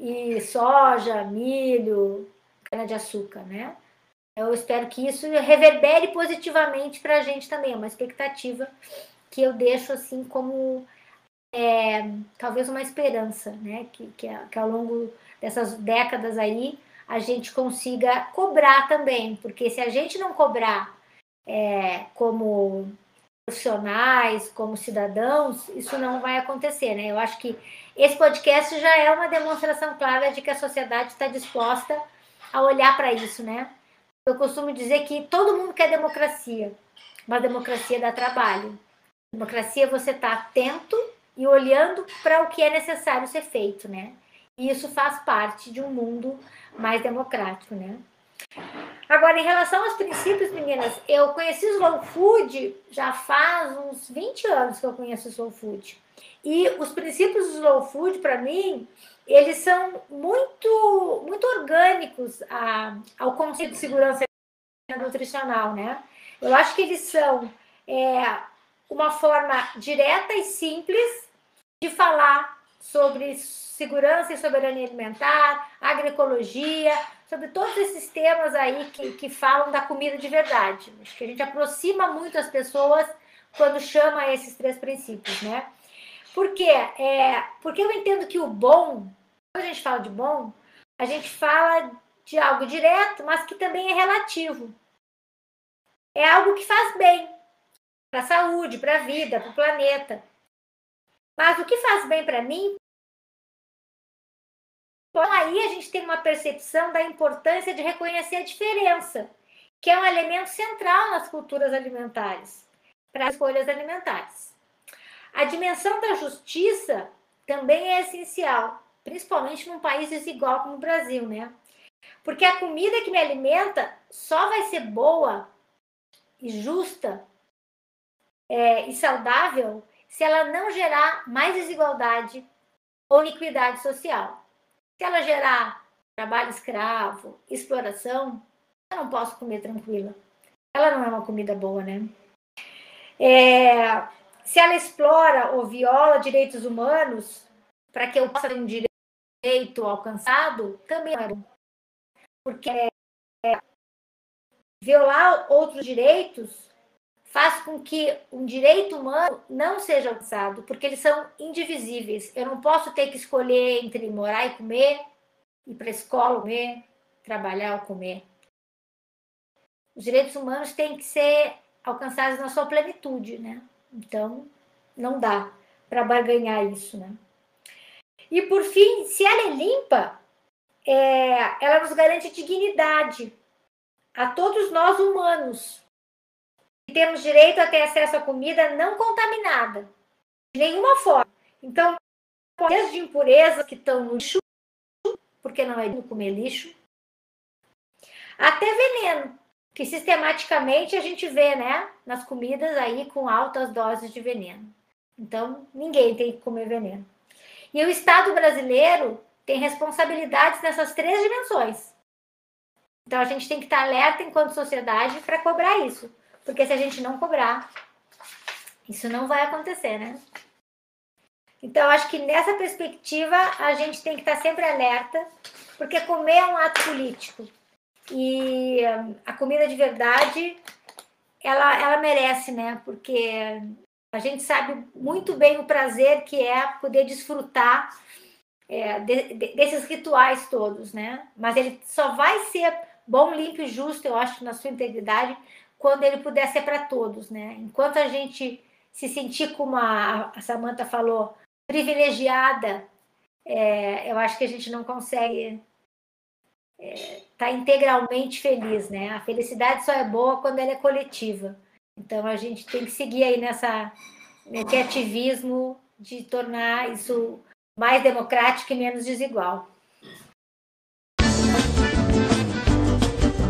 E soja, milho, cana-de-açúcar, né? Eu espero que isso reverbere positivamente para a gente também. É uma expectativa que eu deixo assim como é, talvez uma esperança, né? Que, que, que ao longo dessas décadas aí a gente consiga cobrar também, porque se a gente não cobrar é, como profissionais, como cidadãos, isso não vai acontecer, né? Eu acho que esse podcast já é uma demonstração clara de que a sociedade está disposta a olhar para isso, né? Eu costumo dizer que todo mundo quer democracia, mas democracia dá trabalho. Democracia é você está atento e olhando para o que é necessário ser feito, né? E isso faz parte de um mundo mais democrático, né? Agora, em relação aos princípios, meninas, eu conheci o Slow Food já faz uns 20 anos que eu conheço o Slow Food. E os princípios do Slow Food, para mim, eles são muito, muito orgânicos a, ao conceito de segurança nutricional, né? Eu acho que eles são é, uma forma direta e simples de falar sobre segurança e soberania alimentar, agroecologia, sobre todos esses temas aí que, que falam da comida de verdade. Acho que a gente aproxima muito as pessoas quando chama esses três princípios, né? Por quê? É, porque eu entendo que o bom a gente fala de bom, a gente fala de algo direto, mas que também é relativo. É algo que faz bem para a saúde, para a vida, para o planeta. Mas o que faz bem para mim, aí a gente tem uma percepção da importância de reconhecer a diferença que é um elemento central nas culturas alimentares, para as escolhas alimentares. A dimensão da justiça também é essencial, principalmente num país desigual como o Brasil, né? Porque a comida que me alimenta só vai ser boa e justa é, e saudável se ela não gerar mais desigualdade ou iniquidade social. Se ela gerar trabalho escravo, exploração, eu não posso comer tranquila. Ela não é uma comida boa, né? É, se ela explora ou viola direitos humanos para que eu possa ter um direito alcançado, também não é bom. Porque é, violar outros direitos faz com que um direito humano não seja alcançado, porque eles são indivisíveis. Eu não posso ter que escolher entre morar e comer, ir para a escola comer, trabalhar ou comer. Os direitos humanos têm que ser alcançados na sua plenitude, né? Então, não dá para barganhar isso, né? E por fim, se ela é limpa, é, ela nos garante dignidade a todos nós humanos. Temos direito a ter acesso à comida não contaminada, de nenhuma forma. Então, desde impurezas que estão no lixo, porque não é de comer lixo, até veneno, que sistematicamente a gente vê, né, nas comidas aí com altas doses de veneno. Então, ninguém tem que comer veneno. E o Estado brasileiro tem responsabilidades nessas três dimensões. Então, a gente tem que estar alerta enquanto sociedade para cobrar isso. Porque se a gente não cobrar, isso não vai acontecer, né? Então, acho que nessa perspectiva, a gente tem que estar sempre alerta, porque comer é um ato político. E a comida de verdade, ela, ela merece, né? Porque a gente sabe muito bem o prazer que é poder desfrutar é, de, de, desses rituais todos, né? Mas ele só vai ser bom, limpo e justo, eu acho, na sua integridade, quando ele puder ser para todos, né? Enquanto a gente se sentir, como a, a Samanta falou, privilegiada, é, eu acho que a gente não consegue estar é, tá integralmente feliz, né? A felicidade só é boa quando ela é coletiva. Então a gente tem que seguir aí nessa nesse ativismo de tornar isso mais democrático e menos desigual.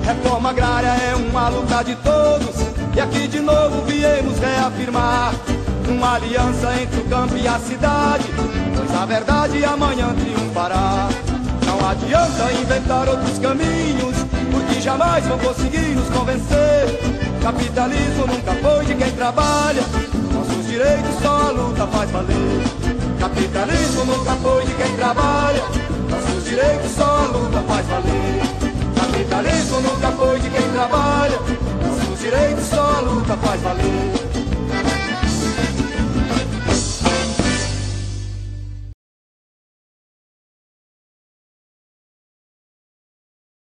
Reforma agrária é uma luta de todos e aqui de novo viemos reafirmar uma aliança entre o campo e a cidade, pois a verdade amanhã triunfará. Não adianta inventar outros caminhos, porque jamais vão conseguir nos convencer. Capitalismo nunca foi de quem trabalha, nossos direitos só a luta faz valer. Capitalismo nunca foi de quem trabalha, nossos direitos só a luta faz valer. Capitalismo nunca foi de quem trabalha, nossos direitos só a luta faz valer.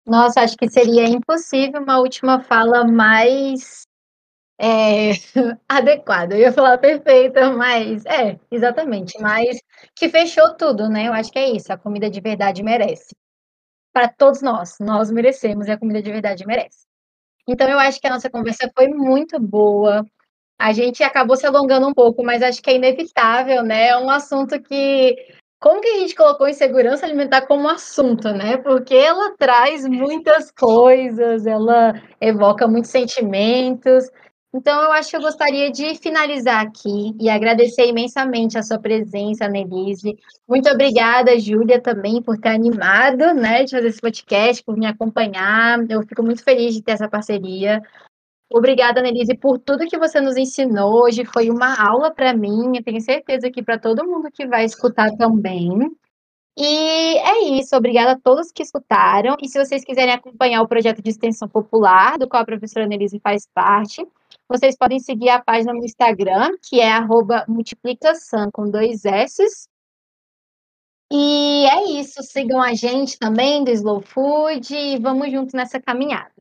Nossa, acho que seria impossível uma última fala mais é, adequada. Eu ia falar perfeita, mas é, exatamente. Mas que fechou tudo, né? Eu acho que é isso. A comida de verdade merece. Para todos nós, nós merecemos e a comida de verdade merece. Então, eu acho que a nossa conversa foi muito boa. A gente acabou se alongando um pouco, mas acho que é inevitável, né? É um assunto que como que a gente colocou insegurança alimentar como assunto, né? Porque ela traz muitas coisas, ela evoca muitos sentimentos. Então, eu acho que eu gostaria de finalizar aqui e agradecer imensamente a sua presença, Nelise. Muito obrigada, Júlia, também, por ter animado, né, de fazer esse podcast, por me acompanhar. Eu fico muito feliz de ter essa parceria. Obrigada, Nelise, por tudo que você nos ensinou hoje. Foi uma aula para mim, eu tenho certeza que para todo mundo que vai escutar também. E é isso, obrigada a todos que escutaram. E se vocês quiserem acompanhar o projeto de extensão popular, do qual a professora Nelise faz parte, vocês podem seguir a página no Instagram, que é multiplicação com dois S. E é isso, sigam a gente também do Slow Food e vamos juntos nessa caminhada.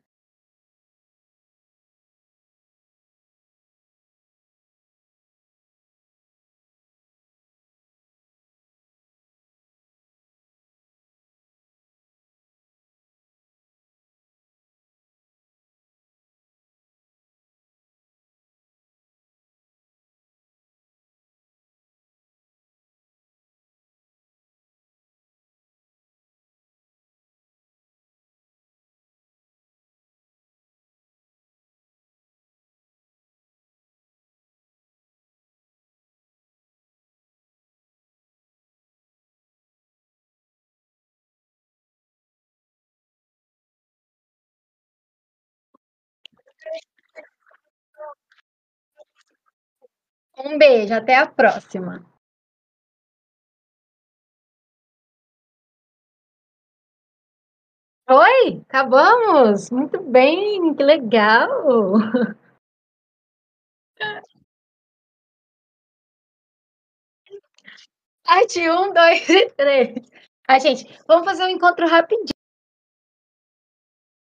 Um beijo, até a próxima. Oi, acabamos! Muito bem, que legal! Parte um, dois e três. Ah, gente, vamos fazer um encontro rapidinho.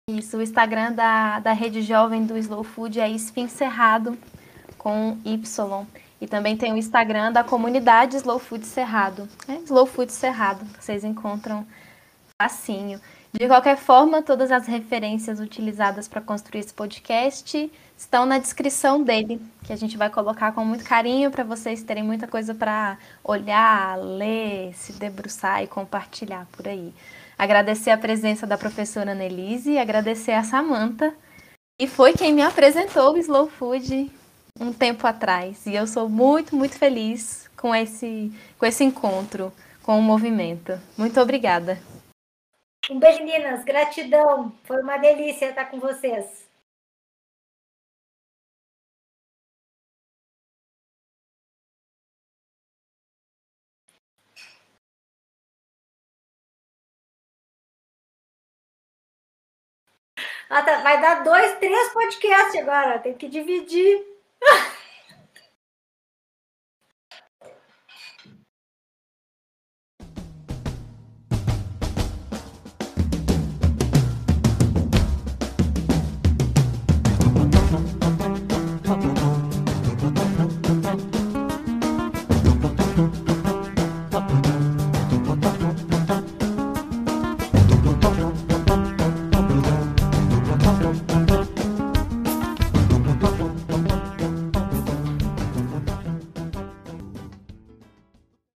Isso, o Instagram da, da Rede Jovem do Slow Food é Esfim Cerrado, com Y. E também tem o Instagram da comunidade Slow Food Cerrado. É Slow Food Cerrado, vocês encontram facinho. De qualquer forma, todas as referências utilizadas para construir esse podcast estão na descrição dele, que a gente vai colocar com muito carinho para vocês terem muita coisa para olhar, ler, se debruçar e compartilhar por aí. Agradecer a presença da professora Nelise agradecer a Samantha, e foi quem me apresentou o Slow Food um tempo atrás. E eu sou muito, muito feliz com esse, com esse encontro com o movimento. Muito obrigada. Um beijo, meninas. Gratidão. Foi uma delícia estar com vocês. Ah, tá. Vai dar dois, três podcasts agora, tem que dividir.